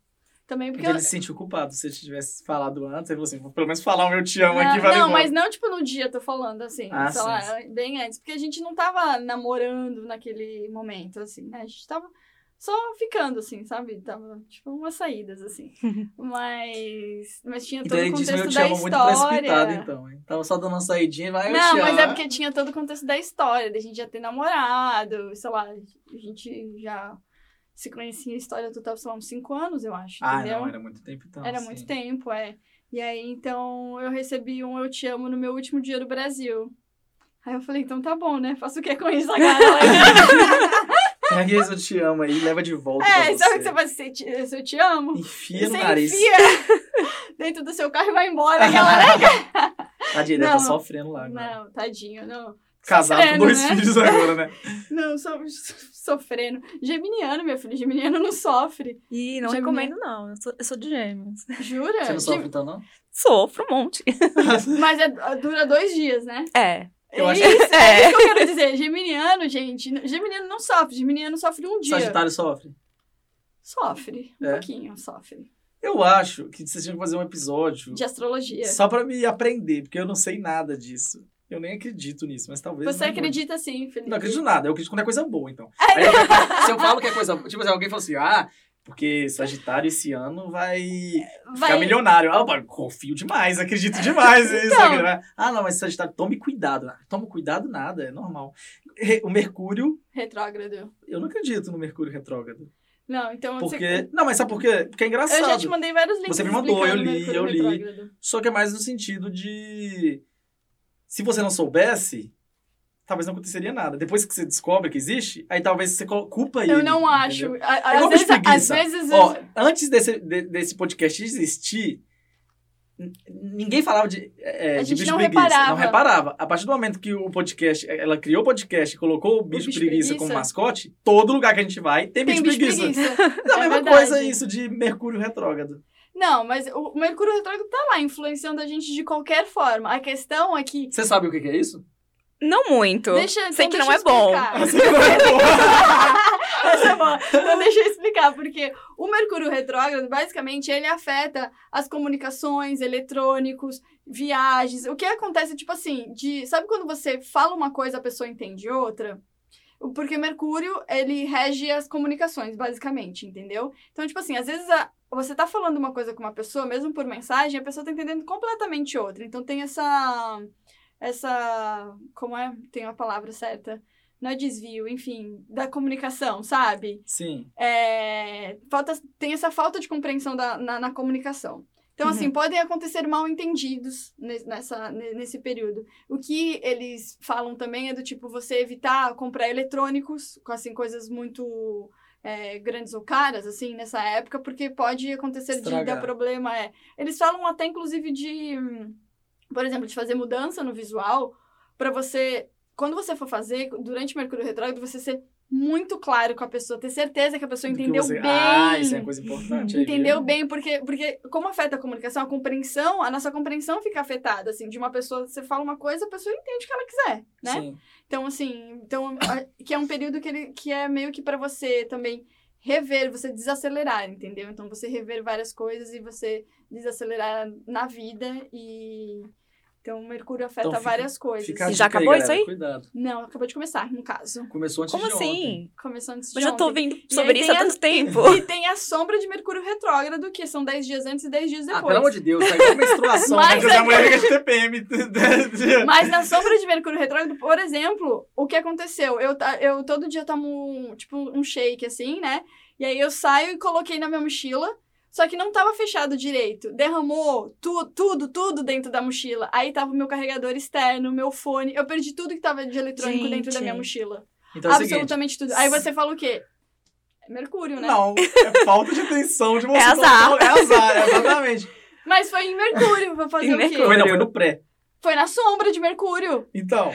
Também porque
Porque
eu,
ele se sentiu culpado. Se ele tivesse falado antes, ele falou assim: vou pelo menos falar o meu te amo
não,
aqui, vai
não, mas não tipo no dia, tô falando assim,
Ah,
sei
sim,
lá,
sim.
bem antes, porque a gente não tava namorando naquele momento assim, né? A gente tava só ficando assim, sabe? Tava tipo umas saídas assim. mas mas tinha
Então
todo o
que eu
contexto
te
da
muito
história.
precipitado, então. hein? Tava só dando uma saidinha, vai eu
Não, mas é porque tinha todo o contexto da história, da gente já ter namorado, sei lá, a gente já se conhecia a história total, sei lá, uns cinco anos, eu acho,
Ah,
entendeu?
não, era muito tempo então.
Era
sim.
muito tempo, é. E aí, então, eu recebi um Eu Te Amo no meu último dia do Brasil. Aí eu falei, então tá bom, né? Faço o que com isso agora?
Pega esse eu te amo aí, leva de volta.
é, sabe o que você faz se eu te amo?
Enfia
você
no nariz.
enfia dentro do seu carro e vai embora. Aquela, né?
Tadinha, deve
Não.
tá sofrendo lá agora.
Não, tadinho, não.
Casado com dois
né?
filhos agora, né?
Não, so, sofrendo. Geminiano, meu filho. Geminiano não sofre.
Ih, não
Já
recomendo, não. Eu sou, eu sou de gêmeos.
Jura?
Você não sofre
Gem-
então, não?
Sofro um monte.
Mas é- dura dois dias, né?
É.
Eu acho-
isso, é
É.
isso que eu quero dizer. Geminiano, gente. Geminiano não sofre. Geminiano sofre um dia.
Sagitário sofre.
Sofre. Um
É?
pouquinho, sofre.
Eu acho que vocês tinham que fazer um episódio
De astrologia.
só pra me aprender, porque eu não sei nada disso. Eu nem acredito nisso, mas talvez.
Você acredita sim, Felipe.
Não acredito em nada, eu acredito quando é coisa boa, então. Aí eu- se eu falo que é coisa boa, tipo assim, alguém fala assim, ah, porque Sagitário esse ano vai, ficar
Vai...
milionário. Ah, confio demais, acredito demais.
Então.
né? Ah, não, mas Sagitário, tome cuidado. Ah, Toma cuidado nada, é normal. O Mercúrio,
Retrógrado.
eu não acredito no Mercúrio retrógrado.
Não, então...
Porque.
Você...
Não, mas sabe por quê? Porque é engraçado.
Eu já te mandei vários links
Você me mandou, eu li, eu li.
retrógrado.
Só que é mais no sentido de. Se você não soubesse, talvez não aconteceria nada. Depois que você descobre que existe, aí talvez você culpa ele.
Eu não acho.
entendeu? É
Às vezes, às vezes...
Ó, antes desse, de- desse podcast existir, ninguém falava de, é,
A
de
gente
bicho
não
preguiça.
reparava.
Não reparava. A partir do momento que o podcast, ela criou o podcast e colocou o bicho,
bicho
preguiça,
preguiça.
como mascote, todo lugar que a gente vai tem,
tem
bicho,
bicho
preguiça.
preguiça.
É a mesma
verdade.
coisa isso de Mercúrio retrógrado.
Não, mas o Mercúrio retrógrado tá lá, influenciando a gente de qualquer forma. A questão é que
Você sabe o que é isso?
Não muito.
Deixa,
Sei
então
que não é bom.
explicar.
Essa não é boa.
Essa é boa. Então deixa eu explicar, porque o Mercúrio retrógrado, basicamente, ele afeta as comunicações, eletrônicos, viagens. O que acontece, tipo assim, de. Sabe quando você fala uma coisa, a pessoa entende outra? Porque Mercúrio, ele rege as comunicações, basicamente, entendeu? Então, tipo assim, às vezes a- você tá falando uma coisa com uma pessoa, mesmo por mensagem, a pessoa tá entendendo completamente outra. Então tem essa. Essa. Como é? Tem a palavra certa. Não é desvio, enfim, da comunicação, sabe?
Sim.
É, falta, tem essa falta de compreensão da, na, na comunicação. Então,
Uhum.
assim, podem acontecer mal entendidos nesse, nessa, ne- nesse período. O que eles falam também é do tipo você evitar comprar eletrônicos, com assim, coisas muito é, grandes ou caras, assim, nessa época, porque pode acontecer de
Estragar.
dar problema. É. Eles falam até, inclusive, de, hum, por exemplo, de fazer mudança no visual, para você, quando você for fazer, durante Mercúrio Retrógrado, você ser muito claro com a pessoa, ter certeza que a pessoa
Do
entendeu
você-
bem.
Ah, isso é coisa importante. aí,
Entendeu
viu?
bem, porque, porque como afeta a comunicação, a compreensão, a nossa compreensão fica afetada, assim, de uma pessoa, você fala uma coisa, a pessoa entende o que ela quiser, né?
Sim.
Então, assim, então, que é um período que, ele, que é meio que pra você também rever, você desacelerar, entendeu? Então, você rever várias coisas e você desacelerar na vida e... Então, Mercúrio afeta
Então, fica-
várias coisas.
Fica
E já acabou
galera,
isso aí?
Cuidado.
Não, acabou de começar, no caso.
Começou antes
Como
de ontem.
assim?
Começou antes de
Eu já tô
ontem.
ouvindo
E
sobre
aí
isso há tanto tempo.
E tem a sombra de Mercúrio retrógrado, que são 10 dias antes e 10 dias depois.
Ah, pelo amor de Deus, tá igual menstruação,
Mas
né?
É
a mulher fica de TPM.
Mas na sombra de Mercúrio retrógrado, por exemplo, o que aconteceu? Eu, eu todo dia tomo, tipo, um shake, assim, né? E aí eu saio e coloquei na minha mochila, só que não tava fechado direito. Derramou tu, tudo, tudo dentro da mochila. Aí tava o meu carregador externo, meu fone. Eu perdi tudo que tava de eletrônico dentro da
Gente.
minha mochila.
Então é.
Absolutamente tudo. Aí você fala o quê? É Mercúrio, né?
Não, é falta de atenção de você.
É azar.
É azar, exatamente.
Mas foi em Mercúrio, vou fazer
Em
o quê?
Mercúrio.
Foi, não, foi no pré.
Foi na sombra de Mercúrio.
Então,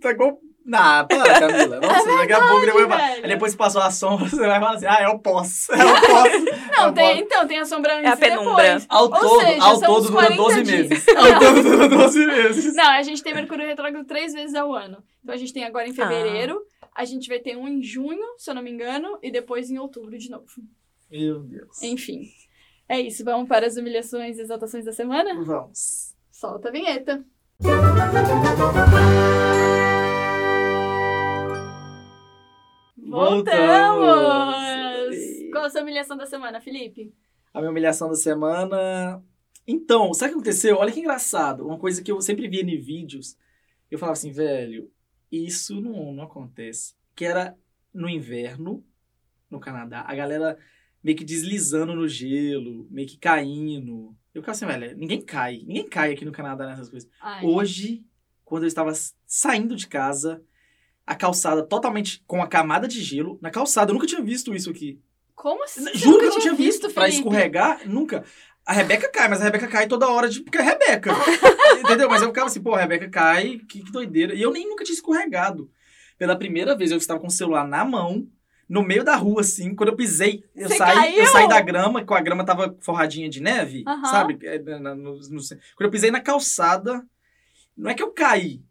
tá igual... Ah, para, Camila. Nossa, daqui a pouco depois,
É
aí depois passou a sombra, você vai falar assim, ah, é o pós. É o pós.
Não,
É o
tem,
pós.
então, tem a sombra antes
É a penumbra.
depois.
Ao
Ou
todo,
seja,
ao todo dura
40
12
dias.
meses. Ao todo dura 12 meses.
Não, a gente tem Mercúrio retrógrado três vezes ao ano. Então a gente tem agora em fevereiro, a gente vai ter um em junho, se eu não me engano, e depois em outubro de novo.
Meu Deus.
Enfim. É isso, vamos para as humilhações e exaltações da semana?
Vamos.
Solta a vinheta. Voltamos!
Voltamos!
Qual a sua humilhação da semana, Felipe?
A minha humilhação da semana. Então, sabe o que aconteceu? Olha que engraçado. Uma coisa que eu sempre via em vídeos. Eu falava assim, velho, isso não, não acontece. Que era no inverno, no Canadá, a galera meio que deslizando no gelo, meio que caindo. Eu ficava assim, velho, ninguém cai. Ninguém cai aqui no Canadá nessas coisas.
Ai,
Hoje, quando eu estava saindo de casa, a calçada totalmente com a camada de gelo. Na calçada, eu nunca tinha visto isso aqui.
Como assim?
Juro que eu não tinha visto. Pra
Felipe?
escorregar, nunca. A Rebeca cai, mas a Rebeca cai toda hora de, porque é Rebeca. Entendeu? Mas eu ficava assim, pô, a Rebeca cai, que, que doideira. E eu nem nunca tinha escorregado. Pela primeira vez eu estava com o celular na mão, no meio da rua, assim, quando eu pisei, eu
Você
saí,
caiu?
eu saí da grama, com a grama tava forradinha de neve,
Aham.
sabe? É, na- na- no- no- quando eu pisei na calçada, não é que eu caí.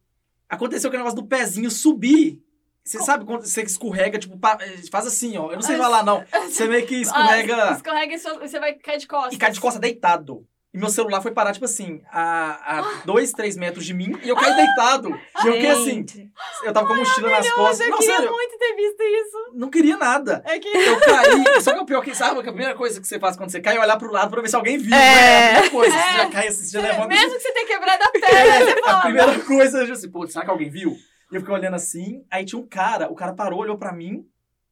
Aconteceu que o negócio do pezinho subir. Você sabe quando você escorrega, tipo, pa- faz assim, ó. Eu não sei falar, não. Você meio que escorrega.
Ah, escorrega e você vai cair de costas.
E cai de costa deitado. E meu celular foi parar, tipo assim, a, a dois, três metros de mim, e eu caí deitado. E eu fiquei assim, eu tava com a mochila nas costas.
Eu
Não,
queria
sério,
muito ter visto isso.
não queria nada.
É que...
Eu caí, só que o pior que, sabe, que a primeira coisa que você faz quando você cai é olhar pro lado pra ver se alguém viu,
É.
né? A primeira coisa, você
É.
já cai assim, você já levanta.
Mesmo que você tenha quebrado a perna, você
a primeira coisa, eu já assim, pô, será que alguém viu? E eu fiquei olhando assim, aí tinha um cara, o cara parou, olhou pra mim,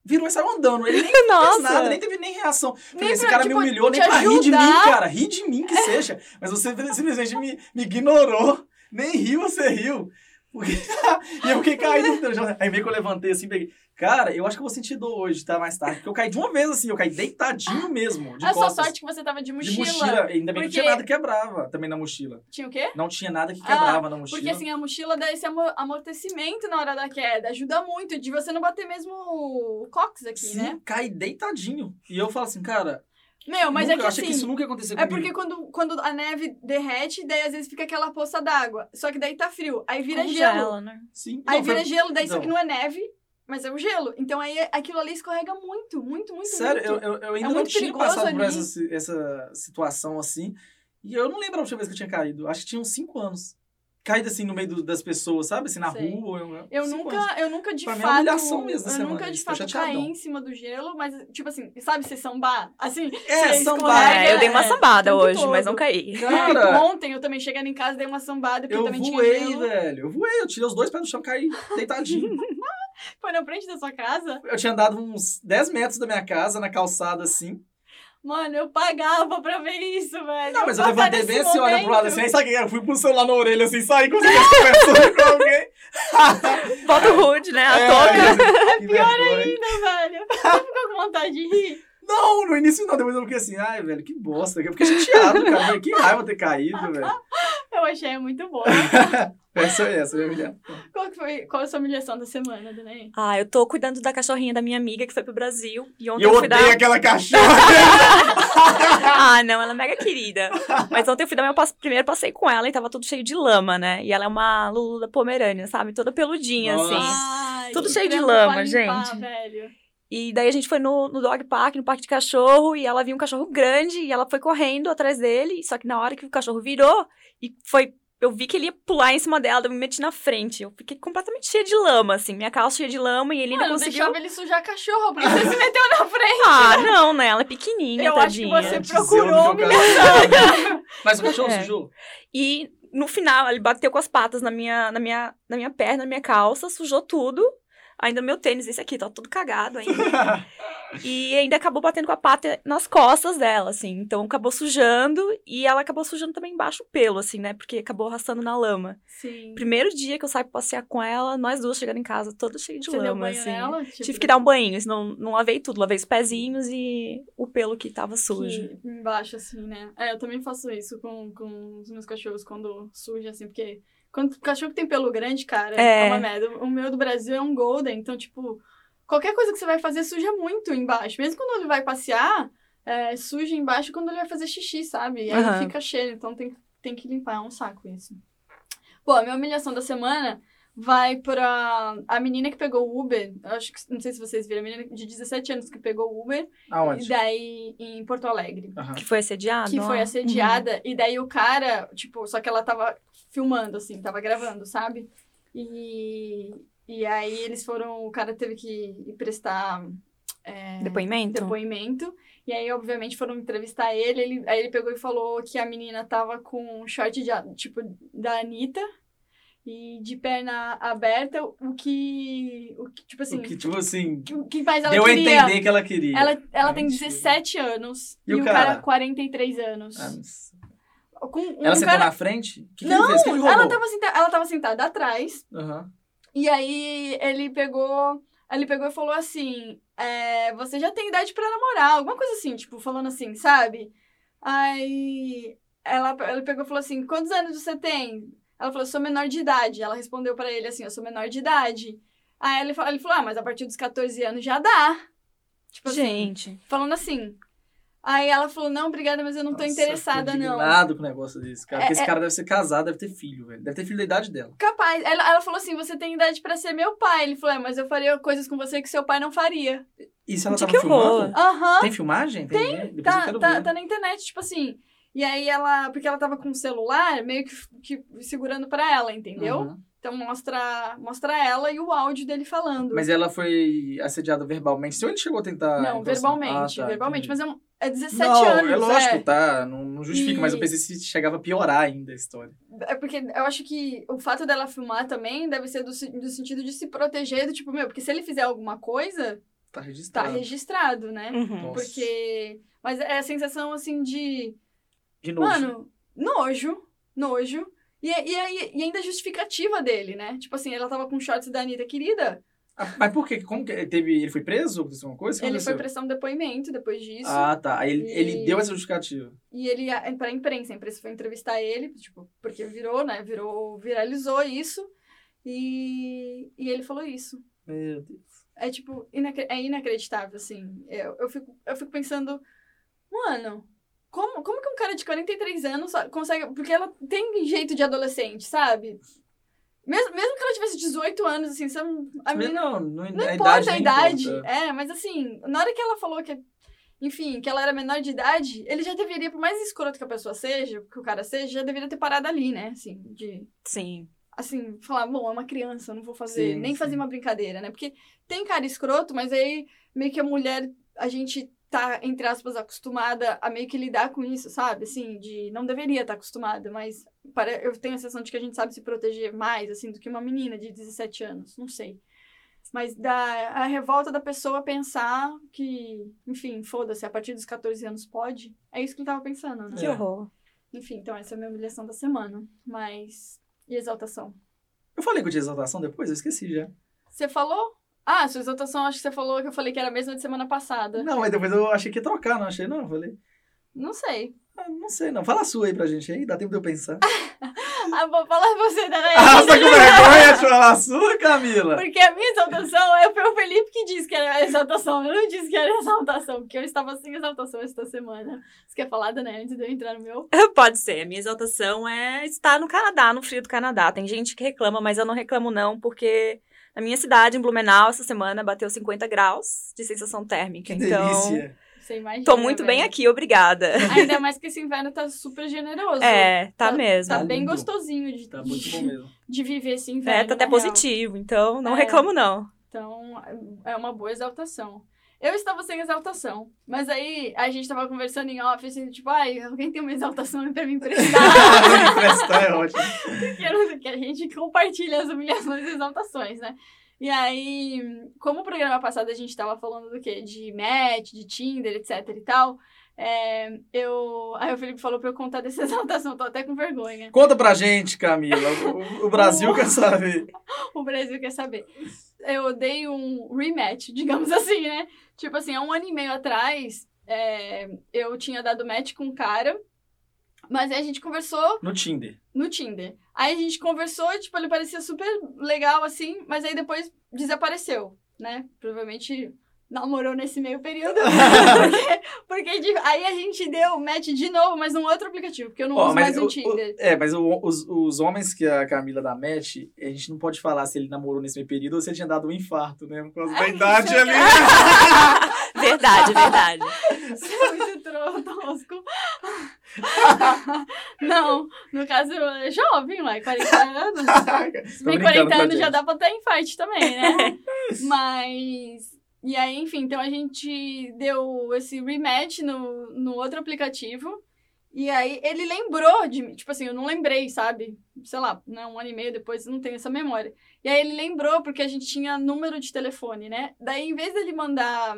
virou e saiu andando. Ele nem fez nada, nem teve nem reação. Falei,
Nem
esse cara
tipo,
me humilhou, nem pra rir de mim, cara. Ri de mim que seja. Mas você simplesmente me, me ignorou. Nem riu, você riu. Porque... e eu fiquei caído. no chão. Aí meio que eu levantei assim, peguei. Cara, eu acho que eu vou sentir dor hoje, tá? Mais tarde. Porque eu caí de uma vez assim, eu caí deitadinho mesmo. De
A sua
costas.
sorte que você tava de
De
mochila.
mochila. Ainda bem que não tinha
Porque-
nada que quebrava também na mochila.
Tinha o quê?
Não tinha nada que
Ah,
quebrava na mochila.
Porque assim, a mochila dá esse amo- amortecimento na hora da queda. Ajuda muito, de você não bater mesmo o cox aqui,
Sim,
né?
cai deitadinho. E eu falo assim, cara,
Meu, mas
Nunca-
é que
eu achei
assim.
que isso nunca ia acontecer
É porque quando, quando a neve derrete, daí às vezes fica aquela poça d'água. Só que daí tá frio. Aí vira gelo.
Congela, né?
Sim.
Aí
Não, foi-
vira gelo, daí só
Não.
que não é neve, mas é o gelo. Então aí aquilo ali escorrega muito, muito, muito,
Sério, eu,
muito.
eu, eu ainda
É
não
muito
tinha passado por
ali.
essa, si- essa situação assim. E eu não lembro a última vez que eu tinha caído. Acho que tinha uns 5 anos. Caído assim no meio do- das pessoas, sabe? Assim, na
Sei.
rua. Eu,
Eu
cinco
nunca, eu nunca de
Pra mim é
fato.
humilhação mesmo
eu
semana,
nunca de
tô
fato caí em cima do gelo, mas, tipo assim, sabe se sambar? Assim,
É,
você
sambar.
É, eu dei uma
é,
sambada
tempo
hoje, mas não caí.
Cara,
Ontem eu também chegando em casa, dei uma sambada, porque
eu
também tinha
voei,
gelo.
velho. Eu voei, eu tirei os dois pés do chão, caí, deitadinho.
Foi na frente da sua casa.
eu tinha andado uns 10 metros da minha casa, na calçada, assim.
Mano, eu pagava pra ver isso, velho.
Não, mas eu levantei bem assim, olha pro lado assim, aí sabe o que? Eu fui pro celular na orelha assim, saí estivesse conversando com alguém.
Bota o Hood, né? A
É,
toca.
que pior
Ainda, velho. Você ficou com vontade de rir?
Não, no início não, depois eu fiquei assim, ai, velho, que bosta. Eu fiquei chateado, cara. Que raiva ter caído, velho.
Eu achei muito bom.
Essa é essa, minha mulher.
Qual, que foi, qual a sua humilhação da semana, Danaí?
Ah, eu tô cuidando da cachorrinha da minha amiga que foi pro Brasil. E ontem
eu
eu fui
odeio
dar.
aquela cachorra.
Ah, não, ela é mega querida. Mas ontem eu fui dar meu passe- primeiro passeio com ela e tava tudo cheio de lama, né? E ela é uma Lulu da Pomerânia, sabe? Toda peludinha,
Nossa.
assim.
Ai,
Tudo cheio de lama,
limpar,
gente.
velho.
E daí a gente foi no, no dog park, no parque de cachorro, e ela viu um cachorro grande e ela foi correndo atrás dele. Só que na hora que o cachorro virou e foi. Eu vi que ele ia pular em cima dela, eu me meti na frente. Eu fiquei completamente cheia de lama, assim. Minha calça cheia de lama e ele
Mano,
conseguiu.
deixava ele sujar cachorro, porque você se meteu na frente.
Ah, não, né? Ela é pequenininha,
Eu acho que
tadinha.
você procurou
cachorro. Mas o cachorro
É.
sujou?
E no final, ele bateu com as patas na minha, na minha, na minha perna, na minha calça, sujou tudo. Ainda meu tênis, esse aqui, tá tudo cagado ainda. e ainda acabou batendo com a pata nas costas dela, assim. Então acabou sujando e ela acabou sujando também embaixo o pelo, assim, né? Porque acabou arrastando na lama.
Sim.
Primeiro dia que eu saí pra passear com ela, nós duas chegando em casa, toda cheia de
Você
lama, assim.
nela? Tipo,
Tive que dar um banho, senão não lavei tudo. Lavei os pezinhos e o pelo que tava sujo.
que embaixo, assim, né? É, eu também faço isso com, com os meus cachorros quando suja, assim, porque quando o cachorro tem pelo grande, cara, é.
É.
uma merda. O meu do Brasil é um Golden, então, tipo, qualquer coisa que você vai fazer suja muito embaixo. Mesmo quando ele vai passear, é, suja embaixo quando ele vai fazer xixi, sabe? E aí
Aham.
fica cheio, então tem, tem que limpar, é um saco isso. Pô, a minha humilhação da semana vai pra a menina que pegou o Uber. Acho que, não sei se vocês viram, a menina de 17 anos que pegou o Uber.
Aonde?
E daí, em Porto Alegre.
Aham.
Que foi assediado?
Que foi assediada. E daí o cara, tipo, só que ela tava filmando, assim, tava gravando, sabe? E, e aí eles foram. O cara teve que ir prestar. é,
Uhum. Depoimento?
depoimento. E aí, obviamente, foram entrevistar ele, ele. Aí ele pegou e falou que a menina tava com um short de, a- tipo, da Anitta. E de perna aberta, o que. O que tipo assim.
O que, tipo assim,
O que faz ela
deu a
queria.
entender que ela queria.
Ela, ela
Ah,
tem
mentira.
17 anos.
E
E,
o
cara,
cara?
43 anos.
Ah, mas-
Com um
Ela sentou
cara...
na frente? O que, que
Não,
ele fez? O que ele roubou?
ela tava, senta... ela tava sentada atrás.
Aham.
E aí ele pegou. Ele pegou e falou assim: é, Você já tem idade pra namorar, alguma coisa assim, tipo, falando assim, sabe? Aí ela, ele pegou e falou assim: Quantos anos você tem? Ela falou: Sou menor de idade. Ela respondeu pra ele assim: Eu sou menor de idade. Aí ele, ele falou: Ah, mas a partir dos 14 anos já dá. Tipo assim,
Gente.
falando assim. Aí ela falou: Não, obrigada, mas eu não tô
Nossa,
interessada,
eu fiquei
não.
indignado com o negócio desse, cara.
É,
Porque esse
é-
cara deve ser casado, deve ter filho, velho. Deve ter filho da idade dela.
Capaz. Ela, ela falou assim: você tem idade pra ser meu pai. Ele falou: é, mas eu faria coisas com você que seu pai não faria.
Se ela
Gente,
tava filmando?
Aham.
Tem filmagem? Tem. né? Depois eu
Tá,
quero
tá,
ver.
tá na internet, tipo assim. E aí ela. Porque ela tava com o celular meio que, que segurando pra ela, entendeu?
Uhum.
Então mostra, mostra ela e o áudio dele falando.
Mas ela foi assediada verbalmente. Se ele chegou a tentar.
não,
então,
verbalmente.
ah, tá,
verbalmente.
entendi.
Mas é, um- é 17
não,
anos.
é lógico,
é.
tá? Não, não justifica,
E-
mas eu pensei se chegava a piorar ainda a história.
É porque eu acho que o fato dela filmar também deve ser do, do sentido de se proteger do tipo, meu, porque se ele fizer alguma coisa,
Tá
tá
registrado.
registrado, né?
Uhum.
Porque. Mas é a sensação assim de.
De novo.
Mano, nojo, nojo. E, e, aí- e ainda a justificativa dele, né? Tipo assim, ela tava com shorts da Anitta querida.
Ah, mas por quê? Como que ele teve. Ele foi preso? Aconteceu alguma coisa?
Ele foi prestar um depoimento depois disso.
Ah, tá. Ele,
E-
ele deu essa justificativa.
E ele, a- pra imprensa, a imprensa foi entrevistar ele, tipo, porque virou, né? Virou, viralizou isso. E, e ele falou isso.
Meu Deus.
É tipo, inacre- é inacreditável, assim. Eu, eu, fico, eu fico pensando, Mano, como, como que um cara de 43 anos consegue. Porque ela tem jeito de adolescente, sabe? Mesmo, mesmo que ela tivesse 18 anos, assim, sabe? A menina
não, não,
Não
a
importa
idade
a idade.
importa.
É, mas assim, na hora que ela falou que. Enfim, que ela era menor de idade, ele já deveria, por mais escroto que a pessoa seja, que o cara seja, já deveria ter parado ali, né? Assim, de.
Sim.
Assim, falar, bom, é uma criança, eu não vou fazer,
Sim,
nem
sim.
fazer uma brincadeira, né? Porque tem cara escroto, mas aí meio que a mulher, a gente tá, entre aspas, acostumada a meio que lidar com isso, sabe? Assim, de. Não deveria estar acostumada, mas para, eu tenho a sensação de que a gente sabe se proteger mais, assim, do que uma menina de 17 anos. Não sei. Mas da, a revolta da pessoa pensar que, enfim, foda-se, a partir dos 14 anos pode. É isso que ele tava pensando, né?
Que
É.
horror.
Enfim, então essa é a minha humilhação da semana. Mas. E exaltação?
Eu falei que eu tinha exaltação depois? Eu esqueci já.
Você falou? Ah, sua exaltação, acho que você falou que eu falei que era a mesma de semana passada.
Não, mas depois eu achei que ia trocar, não achei não. Eu falei,
Não sei.
ah, não sei não. Fala a sua aí pra gente aí, dá tempo de eu pensar.
Ah, vou falar você, né?
ah, você tá com vergonha de falar a sua, Camila?
Porque a minha exaltação é foi o Felipe que disse que era exaltação. Eu não disse que era exaltação, porque eu estava sem exaltação esta semana. Você quer falar, Dana, antes de eu entrar no meu?
Pode ser. A minha exaltação é estar no Canadá, no frio do Canadá. Tem gente que reclama, mas eu não reclamo não, porque na minha cidade, em Blumenau, essa semana bateu 50 graus de sensação térmica.
Que
então,
delícia.
Você imagina.
tô muito bem aqui, obrigada.
Ainda mais que esse inverno tá super generoso.
É, tá,
Tá-
mesmo.
Tá
Tá
bem gostosinho de,
Tá muito bom mesmo.
de viver esse inverno.
É, tá até
na real.
positivo, então não
É.
reclamo não.
Então, é uma boa exaltação. Eu estava sem exaltação, mas aí a gente tava conversando em off, assim, tipo, ai, alguém tem uma exaltação pra me emprestar?
Emprestar é ótimo.
que, eu- que a gente compartilha as humilhações e exaltações, né? E aí, como o programa passado a gente tava falando do quê? De match, de Tinder, etc e tal, é, eu... Aí o Felipe falou pra eu contar dessa exaltação, tô até com vergonha.
Conta pra gente, Camila. O, o Brasil quer saber.
O Brasil quer saber. Eu dei um rematch, digamos assim, né? Tipo assim, há um ano e meio atrás, é, eu tinha dado match com um cara, mas aí a gente conversou
No Tinder.
no Tinder. Aí a gente conversou tipo, ele parecia super legal, assim, mas aí depois desapareceu, né? Provavelmente namorou nesse meio período. porque porque de- aí a gente deu match de novo, mas num outro aplicativo, porque eu não
Ó,
uso mais
o-
o
o-
Tinder.
é, mas o- os, os homens que a Camila dá match, a gente não pode falar se ele namorou nesse meio período ou se ele tinha dado um infarto, né? Por causa da
Ai,
idade ali.
Verdade, verdade.
Você é muito tosco. não, no caso, é jovem, lá, 40 anos. Se bem
brincando
40
com a
anos já dá pra ter infarto também, né? Mas. E aí, enfim, então a gente deu esse rematch no, no outro aplicativo. E aí ele lembrou de mim. Tipo assim, eu não lembrei, sabe? Sei lá, né, um ano e meio depois, não tenho essa memória. E aí ele lembrou, porque a gente tinha número de telefone, né? Daí, em vez dele mandar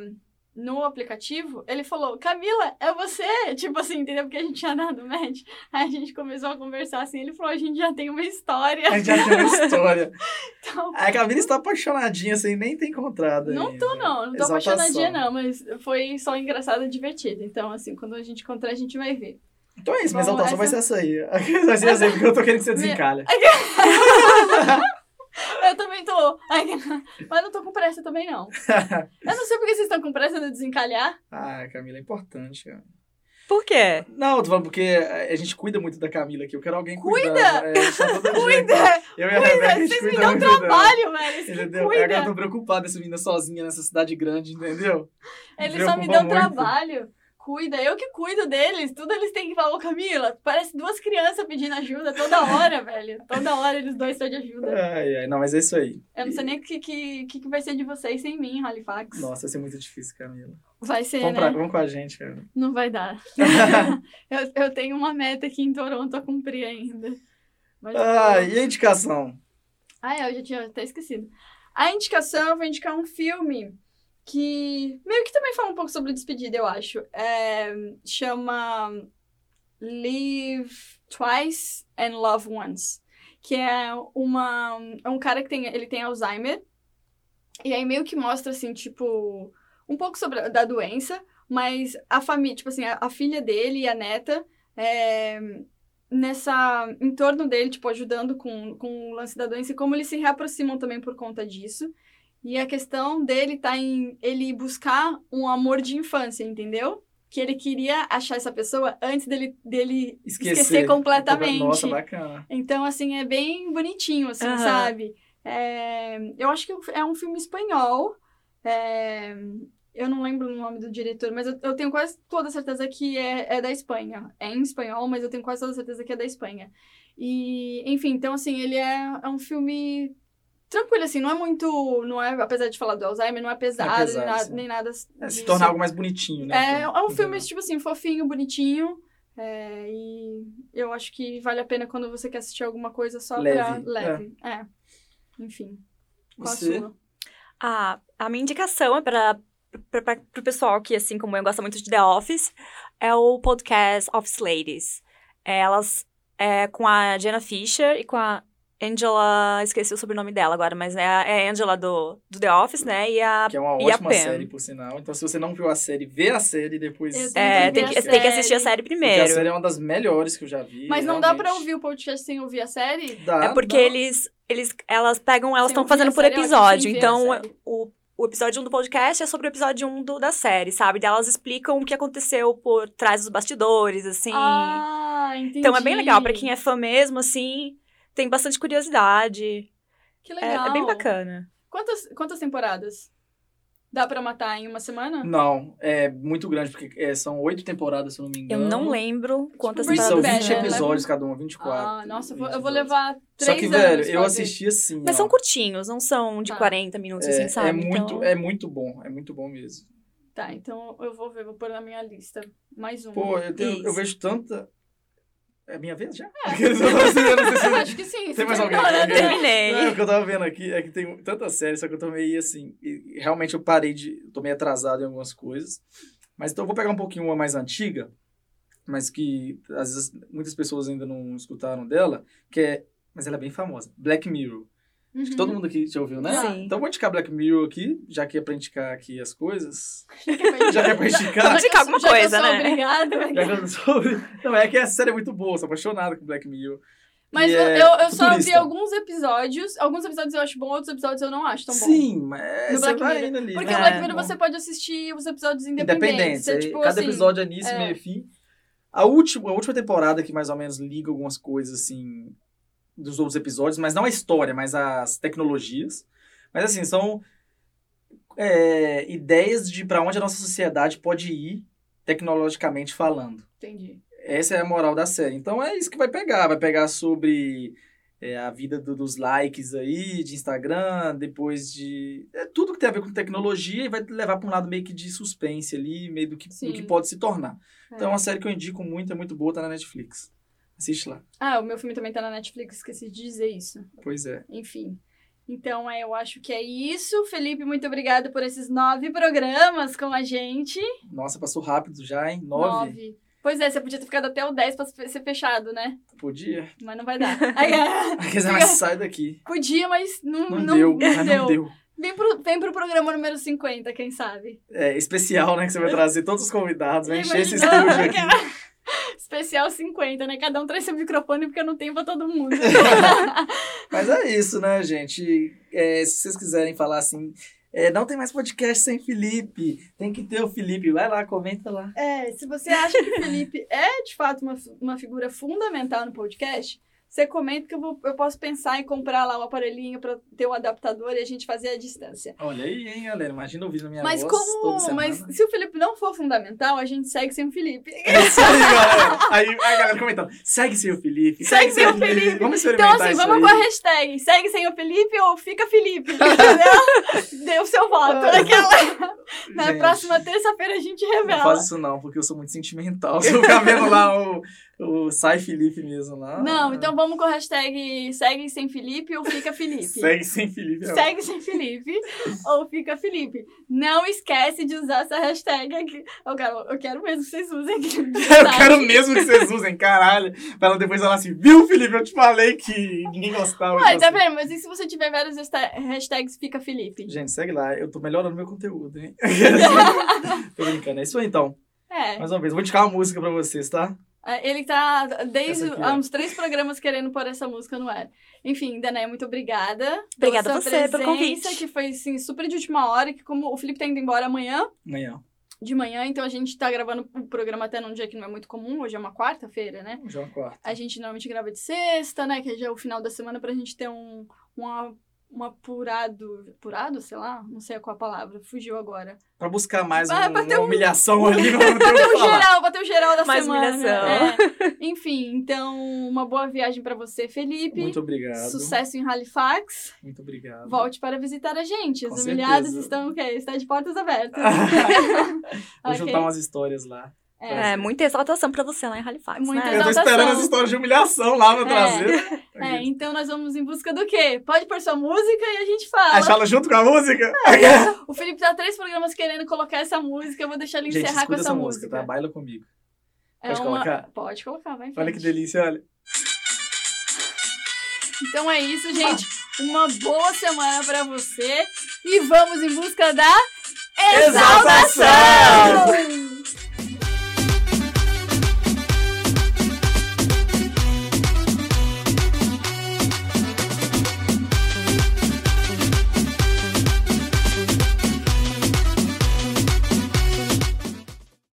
no aplicativo, ele falou, Camila, é você? Tipo assim, entendeu? Porque a gente tinha dado match. Aí a gente começou a conversar assim, ele falou, a gente já tem uma história.
A gente já tem uma história.
Então,
A Camila está apaixonadinha sem nem ter encontrado
Não
ainda.
tô, não. Não tô
Exaltação.
apaixonadinha, não. Mas foi só engraçado e divertido. Então, assim, quando a gente encontrar, a gente vai ver.
Então é isso, minha
Bom,
exaltação vai ser
essa-
essa aí. Vai ser essa aí, porque eu tô querendo que você desencalhe.
Eu também tô. Ai, Mas não tô com pressa também, não. Eu não sei porque vocês estão com pressa de desencalhar.
Ah, Camila, é importante, cara.
Por quê?
Não, eu tô falando porque a gente cuida muito da Camila aqui. Eu quero alguém
Cuida?
cuidando. É, dia
Cuida!
aqui. Eu e a Rebeca, a gente
Vocês me
cuida
dão trabalho, velho. Que
Entendeu?
cuida.
Agora eu tô preocupado essa menina sozinha nessa cidade grande, entendeu?
Eles só me dão
muito.
trabalho. Cuida, eu que cuido deles. Tudo eles têm que falar, ô Camila, parece duas crianças pedindo ajuda toda hora, velho. Toda hora eles dois estão de ajuda.
Ai, ai, não, mas é isso aí.
Eu não sei nem o que, que, que vai ser de vocês sem mim, Halifax.
Nossa, vai ser muito difícil, Camila.
Vai ser,
Vamos,
né?
pra- vamos com a gente, cara.
Não vai dar. eu, eu tenho uma meta aqui em Toronto a cumprir ainda. Mas
Ah, e a indicação?
Ah, é, eu já tinha até esquecido. A indicação, eu vou indicar um filme que meio que também fala um pouco sobre despedida, eu acho. É, chama Live Twice and Love Once. Que é uma. É um cara que tem. Ele tem Alzheimer. E aí meio que mostra, assim, tipo, um pouco sobre a- da doença, mas a família, tipo assim, a, a filha dele e a neta. É, nessa em torno dele, tipo, ajudando com, com o lance da doença e como eles se reaproximam também por conta disso. E a questão dele tá em ele buscar um amor de infância, entendeu? que ele queria achar essa pessoa antes dele, dele
Esquecer.
esquecer completamente.
Nossa, bacana.
Então, assim, é bem bonitinho, assim,
Aham.
sabe? É, eu acho que é um filme espanhol. é, eu não lembro o nome do diretor, mas eu, eu tenho quase toda certeza que é, é da Espanha. É em espanhol, mas eu tenho quase toda certeza que é da Espanha. E, enfim, então, assim, ele é, é um filme tranquilo, assim, não é muito. Não é, apesar de falar do Alzheimer, não é pesado,
pesado,
nem, nada, nem nada.
É, se tornar algo mais bonitinho, né?
É, é um filme, tipo assim, fofinho, bonitinho. é, e eu acho que vale a pena quando você quer assistir alguma coisa só
Leve,
pra leve. É. Enfim. Qual a sua?
Ah, a minha indicação é para o pessoal que, assim como eu, gosta muito de The Office, é o podcast Office Ladies. É, elas é com a Jenna Fisher e com a Angela, esqueci o sobrenome dela agora, mas é a, é Angela do, do The Office, né? E a
Que é uma ótima série, por sinal. Então, se você não viu a série, vê a série e depois.
É,
Tem que
tem que assistir a
série.
série
Porque
primeiro.
a série é uma das melhores que eu já vi.
Mas não dá pra
realmente.
ouvir o podcast sem ouvir a série?
Dá,
É porque
dá.
eles, eles, elas pegam, elas estão fazendo por
série,
episódio. Então, o, o episódio 1 do podcast é sobre o episódio 1 do, da série, sabe? Daí elas explicam o que aconteceu por trás dos bastidores, assim.
Ah, entendi.
então é bem legal. Pra quem é fã mesmo, assim, tem bastante curiosidade.
Que
É,
legal.
é bem bacana.
Quantas, quantas temporadas? Dá pra matar em uma semana?
Não, é muito grande, porque é, são oito temporadas, se eu não me
Eu
engano.
não lembro quantas
são
temporadas.
Bad,
20
né?
episódios cada uma, 24.
Ah, nossa, eu vou, eu
22.
vou levar três
Só que,
anos
velho, eu assisti assim.
Mas
ó.
são curtinhos, não são de
Tá.
40 minutos,
É,
assim, sabe?
é muito,
Então-
é muito bom, é muito bom mesmo.
Tá, então eu vou ver, vou pôr na minha lista. Mais uma.
Pô, eu, tenho- eu vejo tanta. É minha vez já? Eu não sei- eu não se-
Eu acho que sim.
Tem mais alguém?
né?
Eu terminei.
Não, é o que eu tava vendo aqui é que tem tanta série, só que eu tô meio assim. e realmente eu parei de. tô meio atrasado em algumas coisas. Mas então eu vou pegar um pouquinho uma mais antiga, mas que às vezes muitas pessoas ainda não escutaram dela, que é. Mas ela é bem famosa. Black Mirror. Acho que
Uhum.
todo mundo aqui já ouviu, né?
Sim.
Então eu vou indicar Black Mirror aqui, já que é pra indicar aqui as coisas.
Já
que é pra indicar.
Vamos indicar alguma coisa, né?
Obrigada.
Não, é que essa série é muito boa, sou apaixonado com Black Mirror.
Mas eu,
é
eu, eu só vi alguns episódios. Alguns episódios eu acho bom, outros episódios eu não acho tão bom.
Sim, mas
No
você
Black
vai
Mirror.
indo ali.
Porque
né?
o Black Mirror
Bom.
você pode assistir os episódios independentes. É, tipo,
cada
assim,
episódio é início,
é.
meio e fim. A última, a última temporada que mais ou menos liga algumas coisas, assim, dos outros episódios, mas não a história, mas as tecnologias. Mas, assim, são é, ideias de para onde a nossa sociedade pode ir, tecnologicamente falando.
Entendi.
Essa é a moral da série. Então é isso que vai pegar. Vai pegar sobre é, a vida do- dos likes aí, de Instagram, depois de. É tudo que tem a ver com tecnologia e vai levar para um lado meio que de suspense ali, meio do que, do que pode se tornar. Então é
É.
uma série que eu indico muito, é muito boa, tá na Netflix. Assiste lá.
Ah, o meu filme também tá na Netflix, esqueci de dizer isso.
Pois é.
Enfim. Então, é, eu acho que é isso. Felipe, muito obrigada por esses nove programas com a gente.
Nossa, passou rápido já, hein? Nove.
Pois é, você podia ter ficado até o 10 pra ser fechado, né?
Podia.
Mas não vai dar. Aí, é,
Quer dizer, mas sai daqui.
podia, mas não,
Não,
não,
deu, não deu.
Vem pro, vem pro programa número 50, quem sabe?
É especial, né? Que você vai trazer todos os convidados, vai encher esse estúdio aqui.
Especial 50, né? Cada um traz seu microfone porque não tem pra todo mundo.
Mas é isso, né, gente? É, se vocês quiserem falar assim, é, não tem mais podcast sem Felipe, tem que ter o Felipe. Vai lá, comenta lá.
É, se você acha que o Felipe é de fato uma, uma figura fundamental no podcast, você comenta que eu, vou, eu posso pensar em comprar lá o aparelhinho pra ter o adaptador e a gente fazer a distância.
Olha aí, hein, galera? Imagina ouvir na minha
Mas
voz
como.
semana.
Mas se o Felipe não for fundamental, a gente segue sem o Felipe.
É isso aí, galera. Aí, a galera comentando, segue sem o Felipe.
Segue sem o Felipe.
Vamos
Então,
experimentar
assim,
isso
vamos
aí.
com a hashtag segue sem o Felipe ou fica Felipe. Entendeu? Dê o seu voto. Aquela... Na
Gente,
próxima terça-feira a gente
Não
revela.
faz isso não, porque eu sou muito sentimental. Se eu ficar vendo lá o, o Sai Felipe mesmo lá.
Não, então vamos com a hashtag segue sem Felipe ou fica Felipe.
Segue sem Felipe. é
Segue sem Felipe ou fica Felipe. Não esquece de usar essa hashtag aqui. Eu quero, eu quero mesmo que vocês usem aqui.
Eu quero mesmo que vocês usem, caralho. Pra ela depois falar assim, viu, Felipe? Eu te falei que ninguém gostava.
Ué, tá
você."
vendo? Mas e se você tiver vários hashtags fica Felipe?
Gente, segue lá. Eu tô melhorando meu conteúdo, hein? tô brincando. É isso aí, então.
É.
Mais uma vez. Vou indicar uma música pra vocês, tá?
É, Ele tá desde há uns três programas querendo pôr essa música no ar. Enfim, Dané, muito obrigada.
Obrigada
pela
a
sua
você pelo
presença,
convite.
Que foi, assim, super de última hora, que como o Felipe tá indo embora amanhã,
Amanhã.
de manhã, então a gente tá gravando o programa até num dia que não é muito comum, hoje é uma quarta-feira, né?
Já é uma quarta.
A gente normalmente grava de sexta, né? Que já é o final da semana pra gente ter um, uma, um apurado. Apurado, sei lá? Não sei qual a palavra, fugiu agora.
Pra buscar mais
Vai,
um-
pra ter
uma
um-
humilhação ali, vamos ter o que
Bateu o
falar.
geral, bateu o geral da
Mais
semana.
humilhação.
É. Enfim, então, uma boa viagem pra você, Felipe.
Muito obrigado.
Sucesso em Halifax.
Muito obrigado.
Volte para visitar a gente.
Com
Os humilhados
certeza.
estão o quê? Está de portas abertas.
Vou
Ok?
juntar umas histórias lá.
É, muita exaltação pra você lá em Halifax,
Muita
né?
Eu tô
Exaltação.
esperando as histórias de humilhação lá pra
É.
trazer.
É, então nós vamos em busca do quê? Pode pôr sua música e a gente fala.
Achar ela junto com a música?
O Felipe tá há três programas querendo colocar essa música, eu vou deixar ele
Gente,
encerrar com essa,
essa música,
música.
tá? Baila comigo.
É
Pode
uma-
colocar?
Pode colocar, vai em
Olha que delícia, olha.
Então é isso, gente. Uma boa semana pra você. E vamos em busca da
Exaltação!
exaltação!